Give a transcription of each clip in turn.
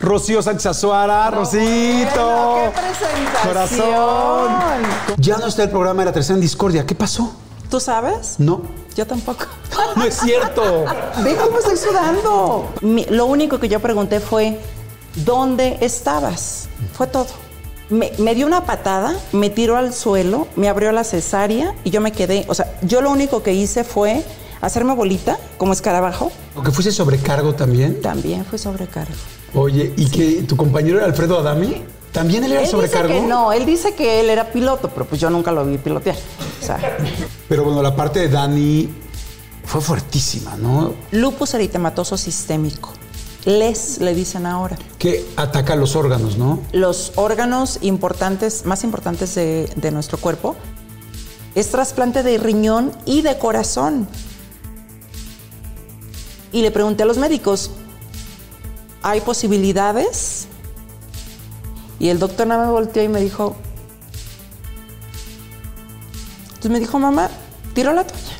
Rocío Sánchez Azuara, Rosito. qué presentación. Corazón. Ya no está el programa de la tercera en discordia. ¿Qué pasó? ¿Tú sabes? No. Yo tampoco. No es cierto. Ve cómo estoy sudando. Mi- lo único que yo pregunté fue, ¿dónde estabas? Fue todo. Me, me dio una patada, me tiró al suelo, me abrió la cesárea y yo me quedé. O sea, yo lo único que hice fue hacerme bolita como escarabajo. ¿O que fuiste sobrecargo también? También fue sobrecargo. Oye, ¿y que tu compañero era Alfredo Adami? ¿También él era Él dice sobrecargo? que no, él dice que él era piloto, pero pues yo nunca lo vi pilotear. O sea, Pero bueno, la parte de Dani fue fuertísima, ¿no? lupus eritematoso sistémico. Les le dicen ahora. Que ataca los órganos, ¿no? los órganos importantes, más importantes de, de nuestro cuerpo, es trasplante de riñón y de corazón. Y le pregunté a los médicos, ¿hay posibilidades? Y el doctor nada me volteó y me dijo, entonces me dijo, mamá, tiro la toalla.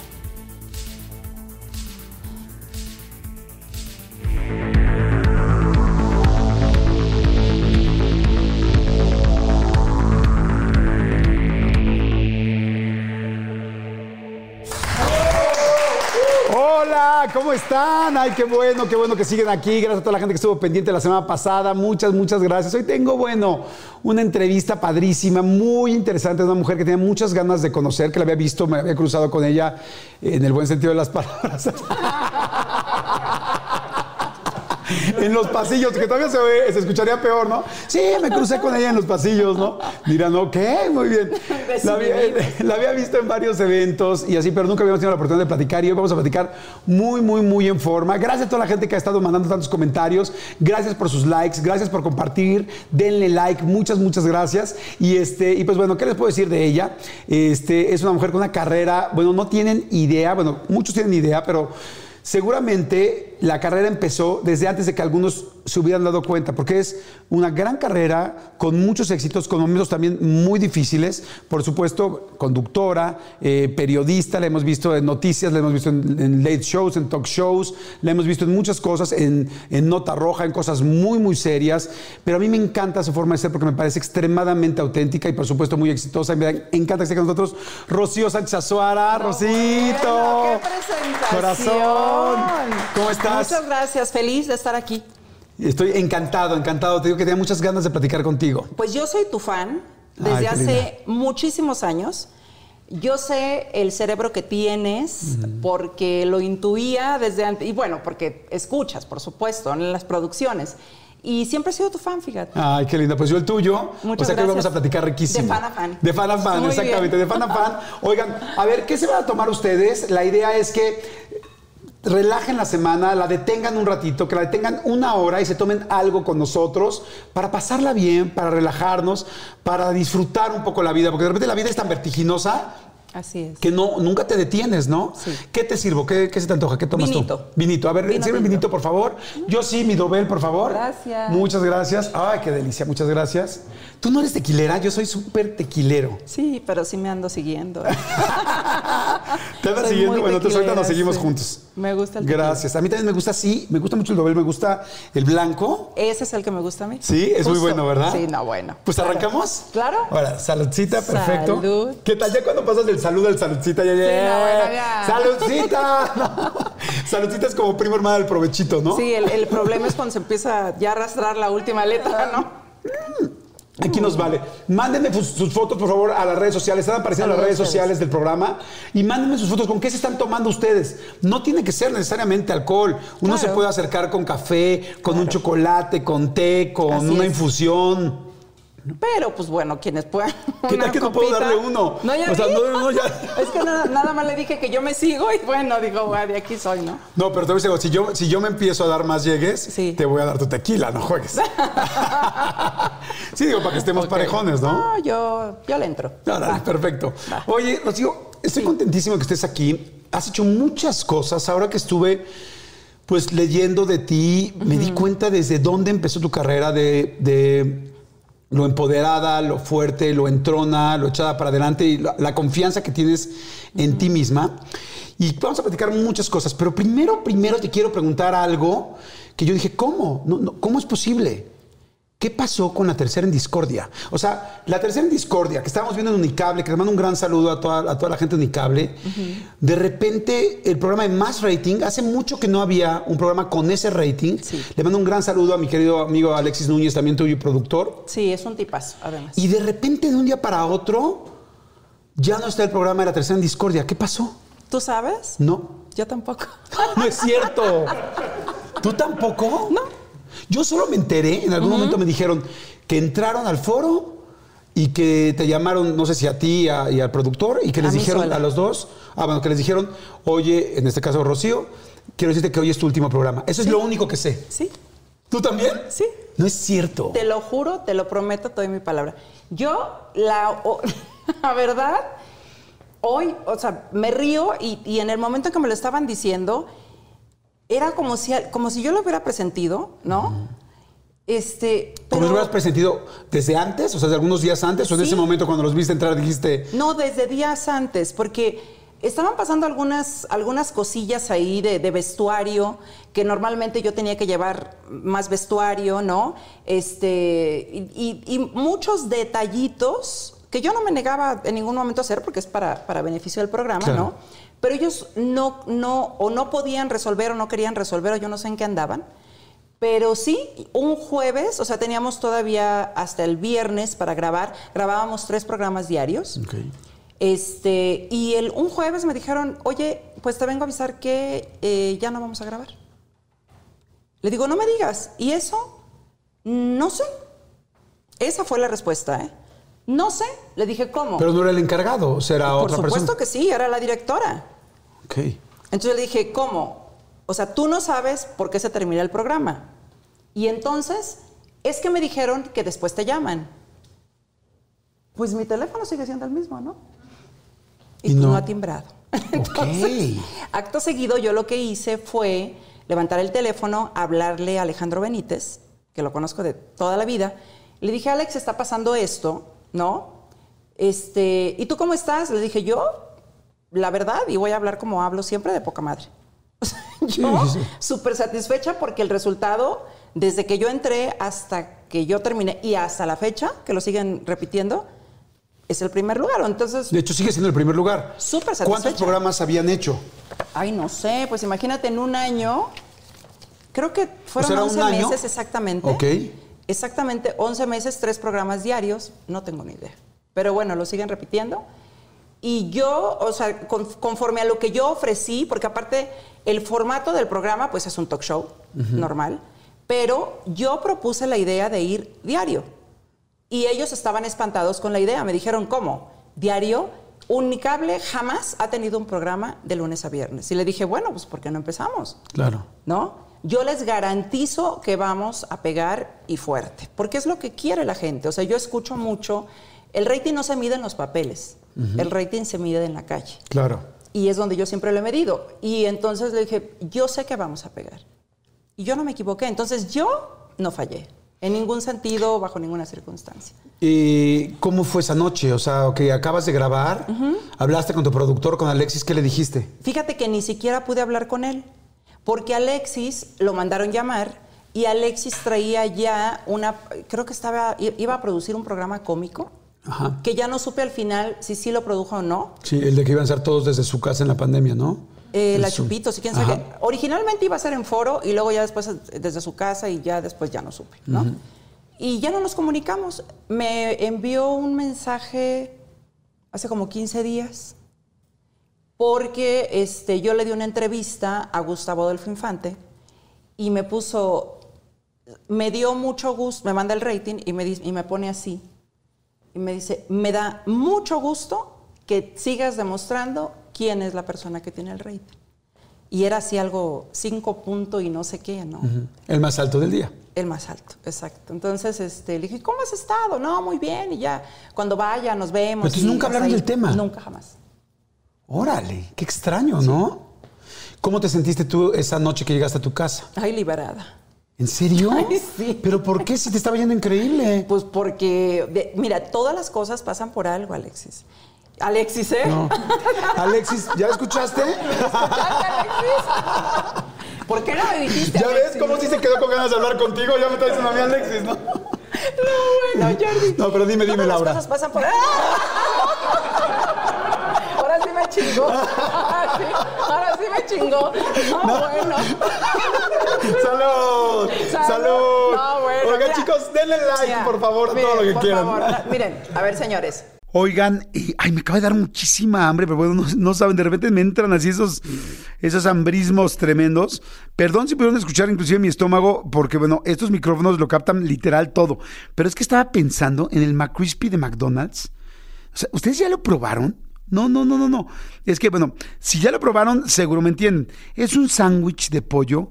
¿Cómo están? Ay, qué bueno, qué bueno que siguen aquí. Gracias a toda la gente que estuvo pendiente la semana pasada. Muchas, muchas gracias. Hoy tengo, bueno, una entrevista padrísima, muy interesante. Una mujer que tenía muchas ganas de conocer, que la había visto, me había cruzado con ella en el buen sentido de las palabras. en los pasillos, que todavía se, ve- se escucharía peor, ¿no? Sí, me crucé con ella en los pasillos, ¿no? Dirán, ok, muy bien. La había, la había visto en varios eventos y así, pero nunca habíamos tenido la oportunidad de platicar y hoy vamos a platicar muy, muy, muy en forma. Gracias a toda la gente que ha estado mandando tantos comentarios. Gracias por sus likes, gracias por compartir. Denle like, muchas, muchas gracias. Y este, y pues bueno, ¿qué les puedo decir de ella? Este, es una mujer con una carrera, bueno, no tienen idea, bueno, muchos tienen idea, pero Seguramente la carrera empezó desde antes de que algunos se hubieran dado cuenta, porque es una gran carrera con muchos éxitos, con momentos también muy difíciles. Por supuesto, conductora, eh, periodista, la hemos visto en noticias, la hemos visto en, en late shows, en talk shows, la hemos visto en muchas cosas, en, en nota roja, en cosas muy, muy serias. Pero a mí me encanta su forma de ser porque me parece extremadamente auténtica y, por supuesto, muy exitosa. Y me encanta que esté con nosotros Rocío Sánchez Azuara. Rosito. Bueno, ¡Qué presentación! Corazón. ¿Cómo estás? Muchas gracias, feliz de estar aquí. Estoy encantado, encantado. Te digo que tenía muchas ganas de platicar contigo. Pues yo soy tu fan desde Ay, hace muchísimos años. Yo sé el cerebro que tienes porque lo intuía desde antes. Y bueno, porque escuchas, por supuesto, en las producciones. Y siempre he sido tu fan, fíjate. Ay, qué linda. Pues yo el tuyo. Muchas o sea que hoy vamos a platicar riquísimo. De fan a fan. De fan a fan, Muy exactamente. bien. De fan a fan. Oigan, a ver, ¿qué se van a tomar ustedes? La idea es que relajen la semana, la detengan un ratito, que la detengan una hora y se tomen algo con nosotros para pasarla bien, para relajarnos, para disfrutar un poco la vida, porque de repente la vida es tan vertiginosa Así es. que no, nunca te detienes, ¿no? Sí. ¿Qué te sirvo? ¿Qué, qué se te antoja? ¿Qué tomas Vinito. tú? Vinito. A ver, Vino sirve vinito, por favor. Yo sí, mi dobel, por favor. Gracias. Muchas gracias. Ay, qué delicia. Muchas gracias. Tú no eres tequilera, yo soy súper tequilero. Sí, pero sí me ando siguiendo. ¿Te andas siguiendo? Bueno, entonces ahorita nos seguimos juntos. Me gusta el Gracias. A mí también me gusta, sí, me gusta mucho el doble, me gusta el blanco. Ese es el que me gusta a mí. Sí, es muy bueno, ¿verdad? Sí, no, bueno. Pues arrancamos. Claro. Ahora, saludcita, perfecto. Salud. ¿Qué tal? Ya cuando pasas del saludo al saludcita, ya, ya. no, bueno, ya. ¡Saludcita! saludcita es como primo hermana del provechito, ¿no? Sí, el, el problema es cuando se empieza ya a arrastrar la última letra, ¿no? Aquí nos vale. Mándenme sus, fotos, por favor, a las redes sociales. Están apareciendo en las redes sociales del programa. Y mándenme sus fotos. ¿Con qué se están tomando ustedes? No tiene que ser necesariamente alcohol. Uno Claro. se puede acercar con café, con un chocolate, con té, con Así una es. infusión. Pero, pues bueno, quienes puedan. ¿Qué tal que no puedo darle uno? No, ya O sea, vi. no, no, ya. Es que nada, nada más le dije que yo me sigo y bueno, digo, "Bueno, de aquí soy, ¿no? No, pero te voy a decir, si yo, si yo me empiezo a dar más llegues, Sí. te voy a dar tu tequila, no juegues. sí, digo, para que estemos parejones, ¿no? No, yo, yo le entro. Va. perfecto. Va. Oye, Rocío, estoy contentísimo que estés aquí. Has hecho muchas cosas. Ahora que estuve pues leyendo de ti, me di cuenta desde dónde empezó tu carrera de, de lo empoderada, lo fuerte, lo entrona, lo echada para adelante y la, confianza que tienes en ti misma. Y vamos a platicar muchas cosas, pero primero, primero te quiero preguntar algo que yo dije, ¿cómo? No, ¿Cómo es posible? ¿Qué pasó con la tercera en discordia? O sea, la tercera en discordia que estábamos viendo en Unicable, que le mando un gran saludo a toda, a toda la gente de Unicable, de repente el programa de más rating, hace mucho que no había un programa con ese rating. Sí. Le mando un gran saludo a mi querido amigo Alexis Núñez, también tuyo productor. Sí, es un tipazo, además. Y de repente, de un día para otro, ya no está el programa de la tercera en discordia. ¿Qué pasó? ¿Tú sabes? No. Yo tampoco. No es cierto. ¿Tú tampoco? No. Yo solo me enteré, en algún momento me dijeron que entraron al foro y que te llamaron, no sé si a ti a- y al productor, y que les A dijeron sola. a los dos, ah, bueno, que les dijeron, oye, en este caso Rocío, quiero decirte que hoy es tu último programa. Eso es lo único que sé. Sí, ¿Tú también? sí. No es cierto. Te lo juro, te lo prometo, te doy mi palabra. Yo, la, o- la verdad, hoy, o sea, me río y, y en el momento en que me lo estaban diciendo, era como si, como si yo lo hubiera presentido, ¿no? Este. ¿Cómo pero- lo hubieras presentido desde antes? O sea, de algunos días antes, o en Sí. ese momento cuando los viste entrar dijiste, No, desde días antes, porque estaban pasando algunas, algunas cosillas ahí de, de vestuario, que normalmente yo tenía que llevar más vestuario, ¿no? Este, y, y- y muchos detallitos que yo no me negaba en ningún momento a hacer porque es para, para beneficio del programa, Claro. ¿no? Pero ellos no, no, o no podían resolver o no querían resolver, o yo no sé en qué andaban. Pero sí, un jueves, o sea, teníamos todavía hasta el viernes para grabar, grabábamos tres programas diarios. Este, y el, un jueves me dijeron, oye, pues te vengo a avisar que eh, ya no vamos a grabar. Le digo, no me digas. ¿Y eso? No sé. Esa fue la respuesta, ¿eh? No sé. Le dije, ¿cómo? pero no era el encargado, o sea, era Por otra supuesto persona. que sí, era la directora. Ok. Entonces le dije, ¿cómo? O sea, tú no sabes por qué se termina el programa. Y entonces, es que me dijeron que después te llaman. Pues mi teléfono sigue siendo el mismo, ¿no? Y, Y no. no. ha timbrado. Entonces, acto seguido, yo lo que hice fue levantar el teléfono, hablarle a Alejandro Benítez, que lo conozco de toda la vida. Le dije, Alex, está pasando esto, ¿no? Este, ¿y tú cómo estás? Le dije, yo, la verdad, y voy a hablar como hablo siempre, de poca madre. O yo Sí, sí, sí. súper satisfecha porque el resultado, desde que yo entré hasta que yo terminé y hasta la fecha, que lo siguen repitiendo, es el primer lugar. Entonces, De hecho, sigue siendo el primer lugar. Súper ¿Cuántos satisfecha. programas habían hecho? ay, no sé, pues imagínate en un año, creo que fueron ¿era un 11 año? meses exactamente. Ok. Exactamente 11 meses, tres programas diarios, no tengo ni idea. Pero bueno, lo siguen repitiendo. Y yo, o sea, con- conforme a lo que yo ofrecí, porque aparte el formato del programa pues es un talk show normal, pero yo propuse la idea de ir diario. Y ellos estaban espantados con la idea. Me dijeron, ¿cómo? Diario. Unicable jamás ha tenido un programa de lunes a viernes. Y le dije, bueno, pues ¿por qué no empezamos? Claro. ¿no? Yo les garantizo que vamos a pegar y fuerte, porque es lo que quiere la gente. O sea, yo escucho mucho, el rating no se mide en los papeles, el rating se mide en la calle. Claro. Y es donde yo siempre lo he medido. Y entonces le dije, yo sé que vamos a pegar. Y yo no me equivoqué. Entonces yo no fallé. En ningún sentido, bajo ninguna circunstancia. ¿Y cómo fue esa noche? O sea, que acabas de grabar, hablaste con tu productor, con Alexis, ¿qué le dijiste? Fíjate que ni siquiera pude hablar con él, porque Alexis lo mandaron llamar y Alexis traía ya una, creo que estaba, iba a producir un programa cómico, Ajá. que ya no supe al final si sí lo produjo o no. Sí, el de que iban a ser todos desde su casa en la pandemia, ¿no? Eh, la Eso. Chupitos y quién sabe Ajá. Originalmente iba a ser en foro y luego ya después desde su casa y ya después ya no supe, ¿no? Y ya no nos comunicamos. Me envió un mensaje hace como 15 días porque este, yo le di una entrevista a Gustavo Adolfo Infante y me puso, me dio mucho gusto, me manda el rating y me, y me pone así. Y me dice, me da mucho gusto que sigas demostrando quién es la persona que tiene el rating. Y era así algo cinco punto y no sé qué, ¿no? El más alto del día. El más alto, exacto. Entonces este, le dije, ¿cómo has estado? No, muy bien. Y ya, cuando vaya, nos vemos. Pero entonces nunca hablaron del tema. Nunca, jamás. Órale, qué extraño, ¿no? ¿Cómo te sentiste tú esa noche que llegaste a tu casa? Ay, liberada. ¿En serio? Ay, sí. ¿Pero por qué si te estaba yendo increíble? Pues porque, mira, todas las cosas pasan por algo, Alexis. Alexis, ¿eh? No. Alexis, ¿ya escuchaste? ¿Por qué no me dijiste? ¿Ya ves Alexis? cómo sí se quedó con ganas de hablar contigo? Ya me está diciendo a mí Alexis, ¿no? No, bueno, Jordi. No, pero dime, dime, Todas Laura. Las cosas pasan por. Me chingó. Ahora sí, ahora sí me chingó. No, bueno. ¡Salud! Salud. ¡Salud! No, bueno, Oigan, mira. chicos, denle like, Mira, por favor, miren, todo lo que por quieran. favor, miren, a ver, señores. Oigan, y, ay, me acaba de dar muchísima hambre, pero bueno, no, no saben, de repente me entran así esos, esos hambrismos tremendos. Perdón si pudieron escuchar inclusive mi estómago, porque bueno, estos micrófonos lo captan literal todo. Pero es que estaba pensando en el McCrispy de McDonald's. O sea, ¿ustedes ya lo probaron? No, no, no, no, no. Es que, bueno, si ya lo probaron, seguro me entienden. Es un sándwich de pollo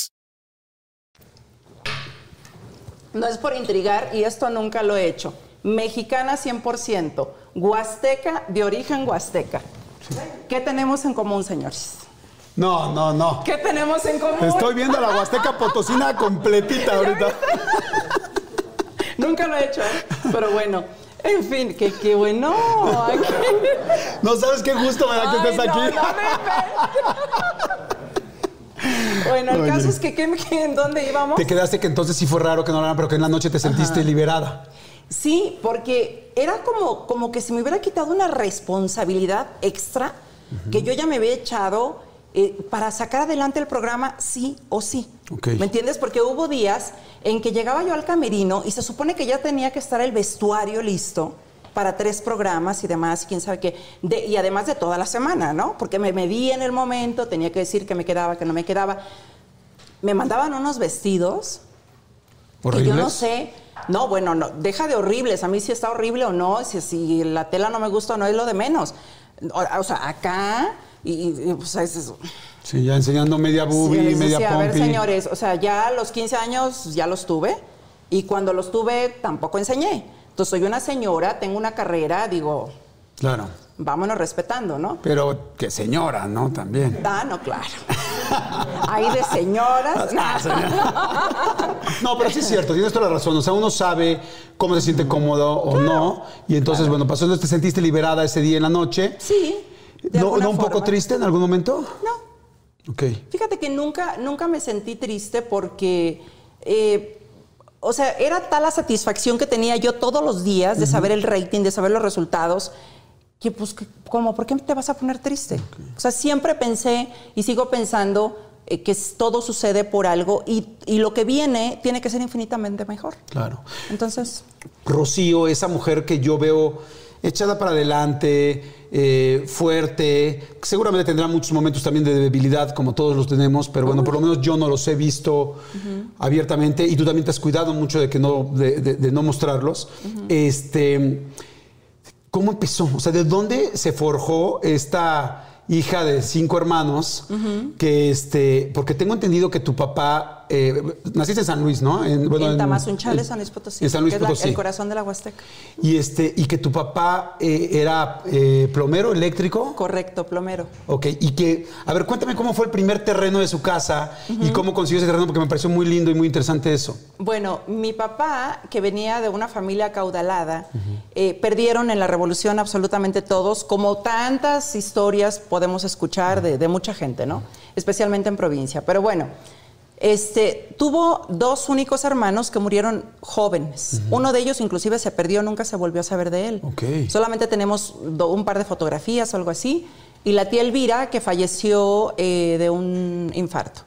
No es por intrigar y esto nunca lo he hecho. Mexicana 100%, huasteca de origen huasteca. ¿Qué tenemos en común, señores? No, no, no. ¿Qué tenemos en común? Estoy viendo la Huasteca Potosina completita ahorita. Nunca lo he hecho, ¿eh? pero bueno. En fin, qué, qué bueno. No sabes qué gusto me da que estés no, aquí. no Bueno, el Oye. caso es que, ¿qué- ¿en dónde íbamos? Te quedaste que entonces sí fue raro que no hablaran, pero que en la noche te sentiste liberada. Sí, porque era como, como que se me hubiera quitado una responsabilidad extra que yo ya me había echado eh, para sacar adelante el programa sí o sí. Ok. ¿Me entiendes? Porque hubo días en que llegaba yo al camerino y se supone que ya tenía que estar el vestuario listo para tres programas y demás, quién sabe qué, De- y además de toda la semana, ¿no? Porque me medí en el momento, tenía que decir que me quedaba, que no me quedaba. Me mandaban unos vestidos que yo ¿Horribles? no sé. No, bueno, no, deja de horribles. A mí si está horrible o no, si, si la tela no me gusta o no, es lo de menos. O, o sea, acá, y, y, pues es eso. Sí, ya enseñando media Sí, boobie, les media decía, a ver, señores, o sea, ya los 15 años ya los tuve, y cuando los tuve tampoco enseñé. Entonces soy una señora, tengo una carrera, digo, Claro. vámonos respetando, ¿no? Pero que señora, ¿no? También. Ah, no, claro. Ahí de señoras. No, pero sí es cierto, tienes toda la razón. O sea, uno sabe cómo se siente cómodo o no. Y entonces, bueno, pasó, entonces te sentiste liberada ese día en la noche. Sí. de ¿No, alguna ¿no un poco triste en algún momento? No. Ok. Fíjate que nunca, nunca me sentí triste porque eh, o sea, era tal la satisfacción que tenía yo todos los días de saber el rating, de saber los resultados, que pues, ¿cómo? ¿Por qué te vas a poner triste? O sea, siempre pensé y sigo pensando eh, que todo sucede por algo y, y lo que viene tiene que ser infinitamente mejor. Claro. Entonces, Rocío, esa mujer que yo veo echada para adelante, eh, fuerte, seguramente tendrá muchos momentos también de debilidad, como todos los tenemos, pero bueno, por lo menos yo no los he visto abiertamente y tú también te has cuidado mucho de que no, de, de- de no mostrarlos. Este, ¿cómo empezó? O sea, ¿de dónde se forjó esta hija de cinco hermanos? Que este, porque tengo entendido que tu papá, eh, naciste en San Luis, ¿no? En, en Tamazunchale, San Luis Potosí, En San Luis que es la- Potosí. el corazón de la Huasteca. Y este, y que tu papá eh, era eh, plomero eléctrico. Correcto, plomero. Ok, y que, a ver, cuéntame cómo fue el primer terreno de su casa y cómo consiguió ese terreno, porque me pareció muy lindo y muy interesante eso. Bueno, mi papá, que venía de una familia acaudalada, perdieron en la revolución absolutamente todos, como tantas historias podemos escuchar de, de mucha gente, ¿no? Especialmente en provincia. Pero bueno, este, tuvo dos únicos hermanos que murieron jóvenes. Uno de ellos inclusive se perdió, nunca se volvió a saber de él. Ok. Solamente tenemos do- un par de fotografías o algo así. Y la tía Elvira, que falleció eh, de un infarto.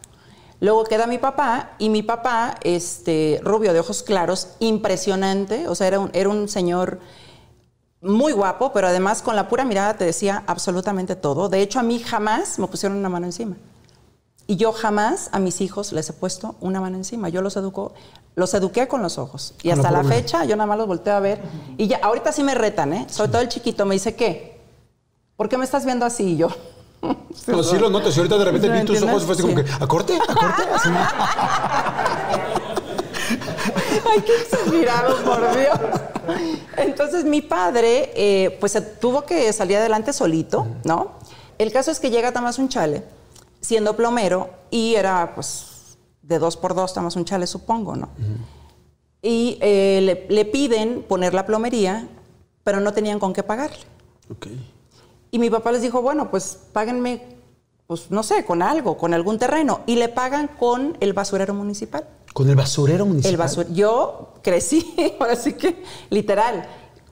Luego queda mi papá, y mi papá, este, rubio de ojos claros, impresionante, o sea, era un, era un señor muy guapo, pero además con la pura mirada te decía absolutamente todo. De hecho, a mí jamás me pusieron una mano encima. Y yo jamás a mis hijos les he puesto una mano encima. Yo los educo, los eduqué con los ojos. Y hasta la fecha yo nada más los volteo a ver. Y ya, ahorita sí me retan, ¿eh? Sobre todo el chiquito me dice, ¿qué? ¿Por qué me estás viendo así? Y yo. No, sí lo noto, si ahorita de repente ¿Sí me vi tus ojos y fue así como que, ¿a corte? ¿A corte? Así. Ay, qué exagerado, por Dios. Entonces mi padre, eh, pues tuvo que salir adelante solito, ¿no? El caso es que llega a Tamazunchale, siendo plomero, y era pues de dos por dos Tamazunchale, supongo, ¿no? Y eh, le, le piden poner la plomería, pero no tenían con qué pagarle. Ok. Y mi papá les dijo, bueno, pues páguenme, pues no sé, con algo, con algún terreno. Y le pagan con el basurero municipal. Con el basurero municipal. El basur Yo crecí, ahora sí que, literal,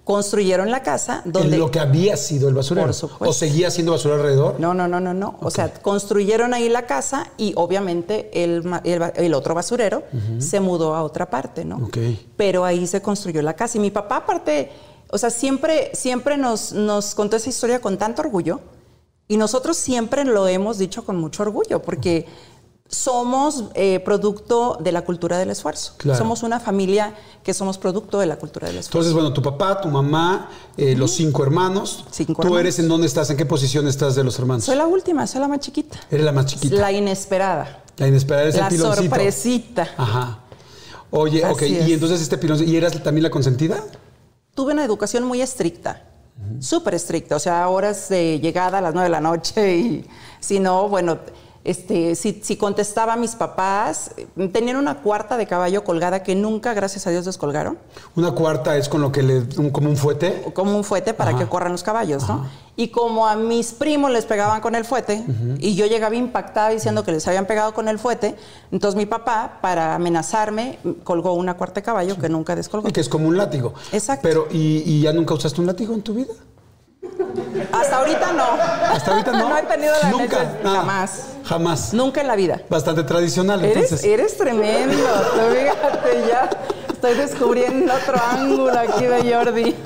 construyeron la casa donde... En lo que había sido el basurero. Por supuesto. ¿O seguía siendo basurero alrededor? No, no, no, no, no. O sea, construyeron ahí la casa y obviamente el, el el otro basurero se mudó a otra parte, ¿no? Ok. Pero ahí se construyó la casa. Y mi papá, aparte, o sea, siempre, siempre nos, nos contó esa historia con tanto orgullo. Y nosotros siempre lo hemos dicho con mucho orgullo, porque somos eh, producto de la cultura del esfuerzo. Claro. Somos una familia que somos producto de la cultura del esfuerzo. Entonces, bueno, tu papá, tu mamá, eh, los cinco hermanos. Cinco ¿Tú hermanos. eres en dónde estás? ¿En qué posición estás de los hermanos? Soy la última, soy la más chiquita. Eres la más chiquita. La inesperada. La inesperada es La el piloncito. sorpresita. Ajá. Oye, ok. Así es. Y entonces este pilón, ¿y eras también la consentida? tuve una educación muy estricta, súper estricta, o sea, horas de llegada a las nueve de la noche y si no, bueno, este, si, si contestaba a mis papás, eh, tenían una cuarta de caballo colgada que nunca, gracias a Dios, descolgaron, Una cuarta es con lo que le. un- como un fuete. como un fuete para Ajá. que corran los caballos, ¿no? Y como a mis primos les pegaban con el fuete y yo llegaba impactada diciendo que les habían pegado con el fuete, entonces mi papá, para amenazarme, colgó una cuarta de caballo que nunca descolgó. Que es como un látigo. Exacto. Pero, ¿y, y ya nunca usaste un látigo en tu vida? Hasta ahorita no. Hasta ahorita no. no he tenido la Nunca. necesidad. Ah, Jamás. Jamás. Nunca en la vida. Bastante tradicional, Eres, entonces. eres tremendo. Fíjate, ya estoy descubriendo otro ángulo aquí de Jordi.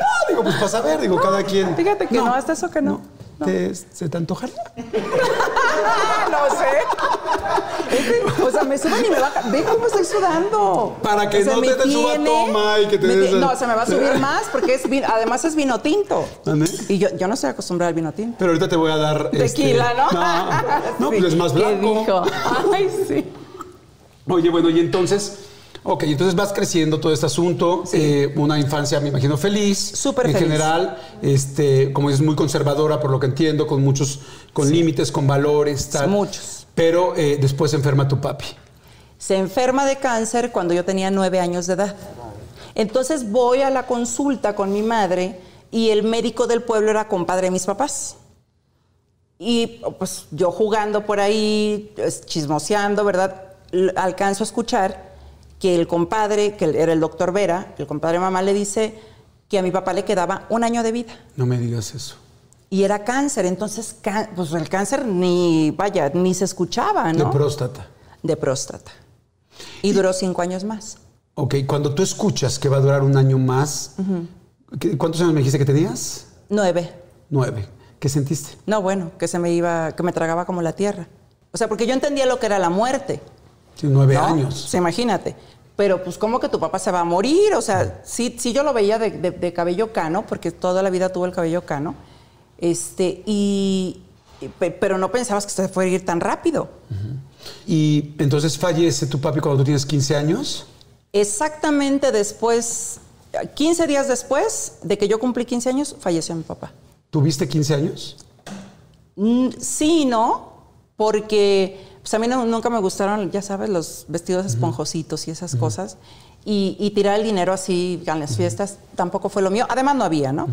Ah, digo, pues para saber, digo, cada quien. Fíjate que no, hasta eso que no. ¿Te- ¿Se te antojaría? no sé. O sea, me suben y me bajan. Ve cómo estoy sudando. Para que O sea, no te te suba toma y que te des No, se me va a subir más porque es vino- además es vino tinto. ¿Ande? Y yo, yo no estoy acostumbrada al vino tinto. Pero ahorita te voy a dar. este, Tequila, ¿no? No, no, Sí. pues es más ¿Qué blanco. dijo? Ay, sí. Oye, bueno, y entonces. Ok, entonces vas creciendo todo este asunto, eh, una infancia, me imagino, feliz. Súper En feliz. general, este, como dices, muy conservadora, por lo que entiendo, con muchos, con límites, con valores, tal. Muchos. Pero eh, después se enferma tu papi. Se enferma de cáncer cuando yo tenía nueve años de edad. Entonces voy a la consulta con mi madre y el médico del pueblo era compadre de mis papás. Y pues yo jugando por ahí, chismoseando, ¿verdad? Alcanzo a escuchar que el compadre, que era el doctor Vera, el compadre mamá le dice que a mi papá le quedaba un año de vida. No me digas eso. Y era cáncer, entonces pues el cáncer ni, vaya, ni se escuchaba, ¿no? De próstata. De próstata. Y, duró cinco años más. Ok, cuando tú escuchas que va a durar un año más, ¿cuántos años me dijiste que tenías? Nueve. Nueve. ¿Qué sentiste? No, bueno, que se me iba, que me tragaba como la tierra. O sea, porque yo entendía lo que era la muerte. Sí, nueve años. Sí, imagínate. Pero pues, ¿cómo que tu papá se va a morir? O sea, sí, sí yo lo veía de, cabello cano, porque toda la vida tuvo el cabello cano. Este, y, pero no pensabas que se fuera a ir tan rápido. Y entonces fallece tu papi cuando tú tienes 15 años. Exactamente después, 15 días después de que yo cumplí 15 años, falleció mi papá. ¿Tuviste 15 años? Mm, sí no, porque pues a mí nunca me gustaron, ya sabes, los vestidos esponjositos y esas cosas. Y, tirar el dinero así en las fiestas tampoco fue lo mío. Además no había, ¿no?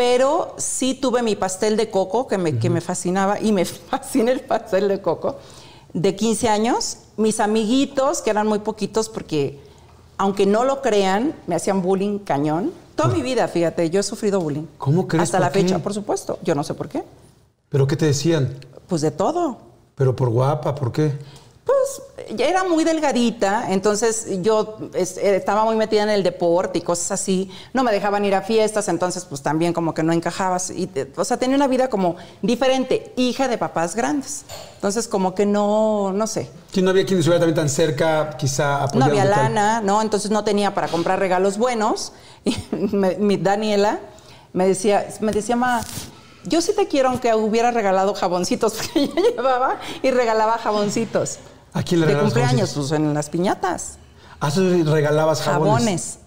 Pero sí tuve mi pastel de coco que me, que me fascinaba y me fascina el pastel de coco de 15 años. Mis amiguitos, que eran muy poquitos porque, aunque no lo crean, me hacían bullying cañón. Toda mi vida, fíjate, yo he sufrido bullying. ¿Cómo crees? Hasta la fecha, por supuesto. Yo no sé por qué. ¿Pero qué te decían? Pues de todo. ¿Pero por guapa? ¿Por qué? Pues ya era muy delgadita, entonces yo eh, estaba muy metida en el deporte y cosas así. No me dejaban ir a fiestas, entonces pues también como que no encajabas. Y, o sea, tenía una vida como diferente, hija de papás grandes. Entonces como que no, no sé. Si no había quien estuviera también tan cerca, quizá No había lana, ¿no? Entonces no tenía para comprar regalos buenos. Y mi Daniela me decía, me decía, ma, yo sí te quiero aunque hubiera regalado jaboncitos, porque yo llevaba y regalaba jaboncitos. ¿A quién le De cumpleaños, pues en las piñatas. Ah, regalabas jabones. Jabones.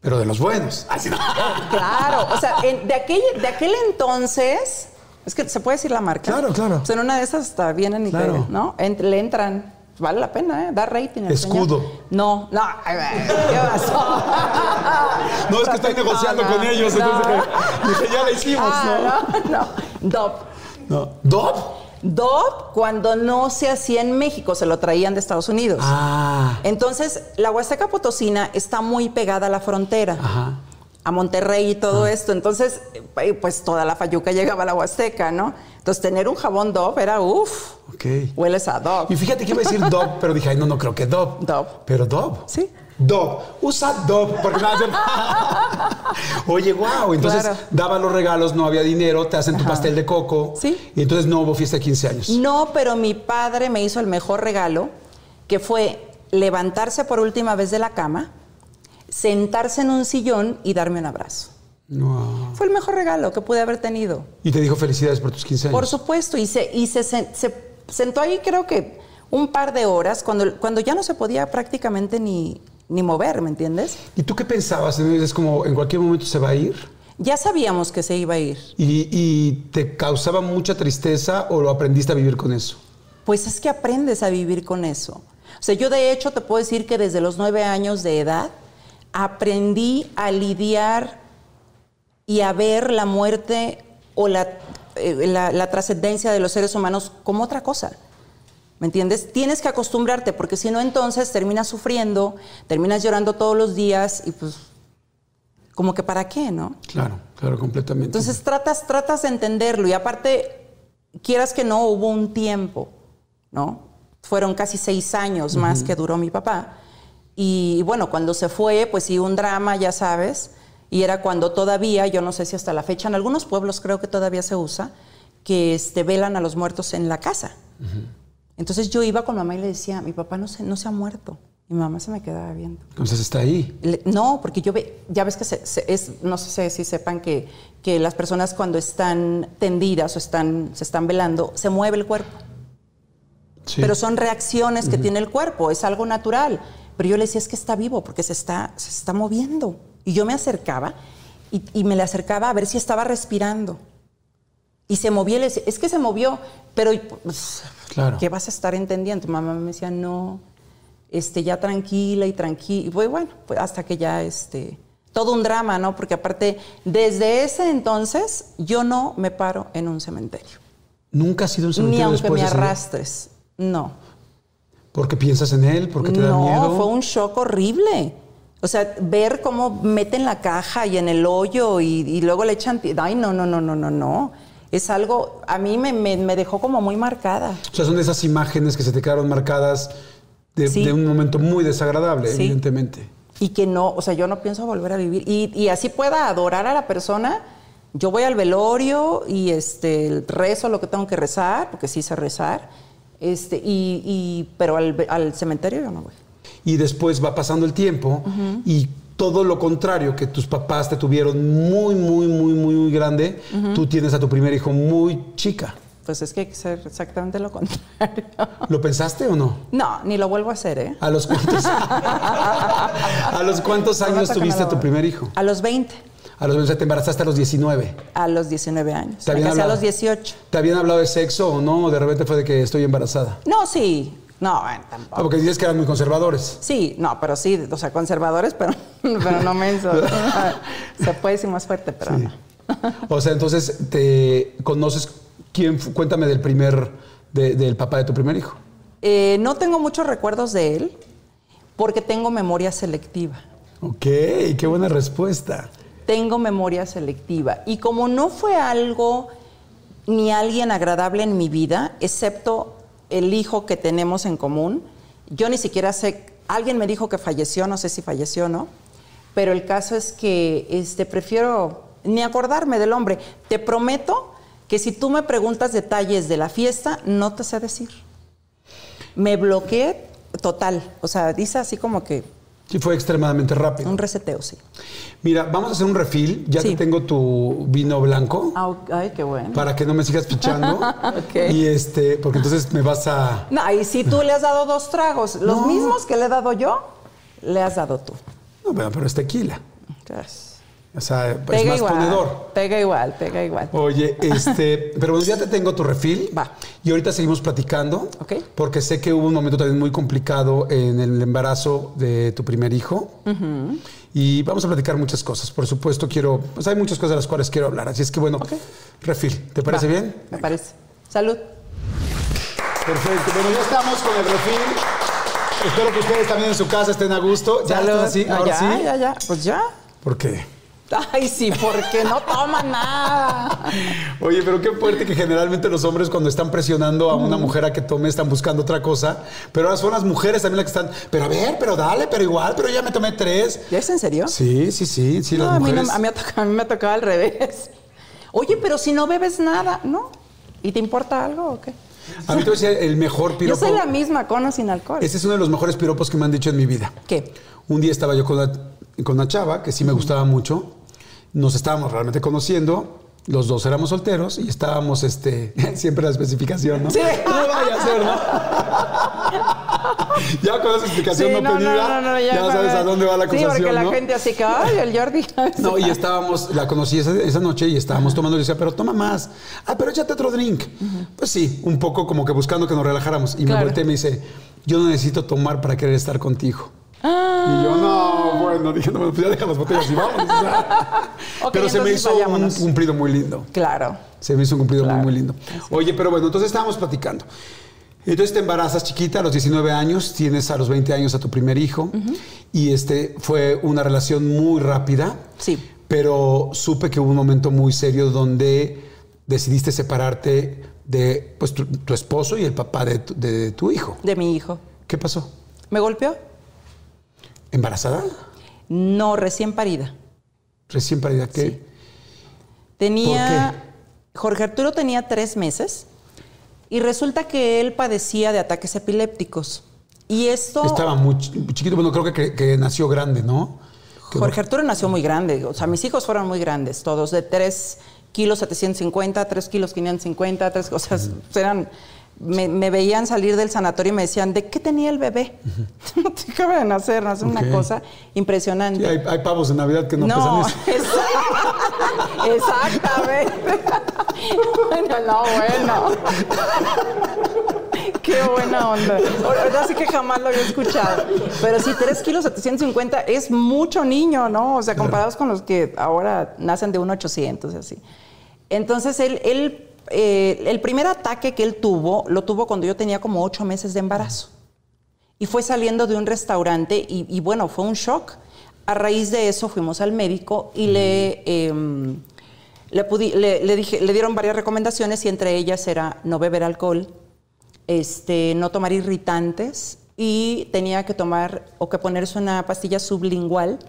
Pero de los buenos. Claro, o sea, de, aquel, de aquel entonces, es que se puede decir la marca. Claro, claro. Pues en una de esas hasta vienen y claro. ¿no? le entran vale la pena, ¿eh? Da rating. Escudo. No, no. ¿Qué pasó? no, es que estoy negociando con ellos. Entonces, dije, ya la hicimos, ah, ¿no? No, no. DOP. No. ¿DOP? DOP cuando no se hacía en México, se lo traían de Estados Unidos. Ah. Entonces, la Huasteca Potosina está muy pegada a la frontera. Ajá a Monterrey y todo ah. esto. Entonces, eh, pues toda la fayuca llegaba a la Huasteca, ¿no? Entonces, tener un jabón Dove era uff. Ok. Hueles a Dove. Y fíjate que iba a decir Dove, pero dije, ay, no, no creo que Dove. Dove. Pero Dove. Sí. Dove. Usa Dove. Porque nada Oye, wow. Entonces, daba los regalos, no había dinero, te hacen tu pastel de coco. Sí. Y entonces no hubo fiesta de 15 años. No, pero mi padre me hizo el mejor regalo, que fue levantarse por última vez de la cama sentarse en un sillón y darme un abrazo. Fue el mejor regalo que pude haber tenido. ¿Y te dijo felicidades por tus 15 años? Por supuesto, y se, y se, sentó ahí creo que un par de horas cuando, cuando ya no se podía prácticamente ni, ni mover, ¿me entiendes? ¿Y tú qué pensabas? ¿Es como en cualquier momento se va a ir? Ya sabíamos que se iba a ir. ¿Y, ¿Y, te causaba mucha tristeza o lo aprendiste a vivir con eso? Pues es que aprendes a vivir con eso. O sea, yo de hecho te puedo decir que desde los nueve años de edad aprendí a lidiar y a ver la muerte o eh, la, trascendencia de los seres humanos como otra cosa. ¿Me entiendes? Tienes que acostumbrarte, porque si no, entonces terminas sufriendo, terminas llorando todos los días y pues, como que para qué, ¿no? Claro, claro, completamente. Entonces tratas, tratas de entenderlo y aparte, quieras que no, hubo un tiempo, ¿no? Fueron casi seis años más que duró mi papá. Y bueno, cuando se fue, pues sí, un drama, ya sabes. Y era cuando todavía, yo no sé si hasta la fecha, en algunos pueblos creo que todavía se usa, que este, velan a los muertos en la casa. Entonces yo iba con mamá y le decía, mi papá no se, no se ha muerto. Mi mamá se me quedaba viendo. Entonces está ahí. no, porque yo ve, ya ves que es, no sé si sepan que, que las personas cuando están tendidas o están, se están velando, se mueve el cuerpo. Pero son reacciones que tiene el cuerpo, es algo natural. Pero yo le decía, es que está vivo porque se está, se está moviendo. Y yo me acercaba y, me le acercaba a ver si estaba respirando. Y se movía, le decía, es que se movió, pero pues, claro. ¿qué vas a estar entendiendo? Mamá me decía, no, este, ya tranquila y tranquila. Y pues bueno, pues hasta que ya, este, todo un drama, ¿no? Porque aparte, desde ese entonces, yo no me paro en un cementerio. ¿Nunca ha sido un cementerio Ni aunque me arrastres, no. ¿Por qué piensas en él? ¿Por qué te da no, miedo? fue un shock horrible. O sea, ver cómo meten la caja y en el hoyo y, y luego le echan... Ay, no, no, no, no, no, no. Es algo... A mí me, me- me dejó como muy marcada. O sea, son esas imágenes que se te quedaron marcadas de, Sí. de un momento muy desagradable, Sí. evidentemente. Y que no, o sea, yo no pienso volver a vivir. Y, y así pueda adorar a la persona. Yo voy al velorio y este, rezo lo que tengo que rezar, porque sí sé rezar. Este, y, y- pero al, al cementerio yo no voy. Y después va pasando el tiempo y todo lo contrario, que tus papás te tuvieron muy, muy, muy, muy, muy grande, tú tienes a tu primer hijo muy chica. Pues es que hay que ser exactamente lo contrario. ¿Lo pensaste o no? No, ni lo vuelvo a hacer, ¿eh? ¿A los cuántos, ¿A los cuántos años tuviste a tu primer hijo? A los 20, A los, o sea, te embarazaste a los 19. a los 19 años. ¿Te habían casé a hablado? los 18. ¿Te habían hablado de sexo o no? ¿O de repente fue de que estoy embarazada? No, sí. No, bueno, Ah, tampoco. Porque dices que eran muy conservadores. Sí, no, pero sí, o sea, conservadores, pero, pero no mensos. Se puede decir más fuerte, pero Sí. no. O sea, entonces te conoces quién cuéntame del primer de- del papá de tu primer hijo. Eh, no tengo muchos recuerdos de él porque tengo memoria selectiva. Ok, qué buena respuesta. Tengo memoria selectiva. Y como no fue algo ni alguien agradable en mi vida, excepto el hijo que tenemos en común, yo ni siquiera sé, alguien me dijo que falleció, no sé si falleció o no, pero el caso es que este, prefiero ni acordarme del hombre. Te prometo que si tú me preguntas detalles de la fiesta, no te sé decir. Me bloqueé total. O sea, dice así como que Sí, fue extremadamente rápido. un reseteo, sí. Mira, vamos a hacer un refill. Ya Sí. te tengo tu vino blanco Ah, Ay, qué bueno. para que no me sigas pichando. Ok. Y este, porque entonces me vas a. No, y si tú le has dado dos tragos, los No. mismos que le he dado yo, le has dado tú. No, pero, pero es tequila. Entonces, O sea, es pega más igual. ponedor. Pega igual, pega igual. Oye, este, pero bueno, ya te tengo tu refil. Va. Y ahorita seguimos platicando. Ok. Porque sé que hubo un momento también muy complicado en el embarazo de tu primer hijo. Y vamos a platicar muchas cosas. Por supuesto, quiero. Pues hay muchas cosas de las cuales quiero hablar. Así es que bueno, refil. ¿Te parece Va, bien? Me parece. Salud. Perfecto. Bueno, ya estamos con el refil. Espero que ustedes también en su casa estén a gusto. ¿Ya Salud. así? Ah, Ahora ya, sí. ya, ya. Pues ya. ¿Por qué? Ay, sí, porque no toma nada. Oye, pero qué fuerte que generalmente los hombres cuando están presionando a una mujer a que tome están buscando otra cosa, pero ahora son las mujeres también las que están, pero a ver, pero dale, pero igual, pero ya me tomé tres. ¿Ya es en serio? Sí, sí, sí, sí, no, las a mí, no- a, mí, me ha tocado- a mí me ha tocado al revés. Oye, pero si no bebes nada, ¿no? ¿Y te importa algo o qué? A mí te voy a decir el mejor Yo piropo. soy la misma, con o sin alcohol. Ese es uno de los mejores piropos que me han dicho en mi vida. ¿Qué? Un día estaba yo con una, con una chava que sí me gustaba mucho. Nos estábamos realmente conociendo. Los dos éramos solteros y estábamos, este, siempre la especificación, ¿no? Sí. No vaya a ser, ¿no? ya con esa explicación Sí, no, no, pedida, no, no, no, ya, para sabes a dónde va la Sí, acusación, porque la gente así que, ay, el Jordi. No, y estábamos, la conocí esa, esa noche y estábamos tomando y decía, pero toma más. Ah, pero échate otro drink. Pues sí, un poco como que buscando que nos relajáramos. Y me volteé y me dice, yo no necesito tomar para querer estar contigo. Ah. Y yo, no, bueno, dije, no, pues ya deja las botellas y vamos. Pero se me hizo un cumplido muy lindo. Claro. Se me hizo un cumplido Claro. muy, muy lindo. Oye, pero bueno, entonces estábamos platicando. Entonces te embarazas chiquita a los 19 años, tienes a los 20 años a tu primer hijo y este fue una relación muy rápida. Sí. Pero supe que hubo un momento muy serio donde decidiste separarte de pues, tu, tu esposo y el papá de tu, de tu hijo. De mi hijo. ¿Qué pasó? ¿Me golpeó? ¿Embarazada? No, recién parida. Recién parida. ¿Qué? Sí. Tenía. Jorge Arturo tenía tres meses y resulta que él padecía de ataques epilépticos. Y esto. Estaba muy ch- chiquito. Bueno, creo que, que- que nació grande, ¿no? Jorge Arturo nació muy grande. O sea, mis hijos fueron muy grandes, todos, de 3 kilos 750, 3 kilos 550, 3 cosas. Eran. Me, me veían salir del sanatorio y me decían, ¿de qué tenía el bebé? No te acaba de nacer, nace Ok. una cosa impresionante. Sí, hay, hay pavos de Navidad que no, No, pesan eso. exa- exactamente. bueno, no, bueno. Qué buena onda. Ahora sí que jamás lo había escuchado. Pero sí, 3 kilos 750 es mucho niño, ¿no? O sea, comparados con los que ahora nacen de 1,800 y así. Entonces, él, él eh, el primer ataque que él tuvo, lo tuvo cuando yo tenía como 8 meses de embarazo. y fue saliendo de un restaurante y, bueno, fue un shock. A raíz de eso fuimos al médico y le, em, le, dije, le dieron varias recomendaciones y entre ellas era no beber alcohol, este, no tomar irritantes y tenía que tomar o que ponerse una pastilla sublingual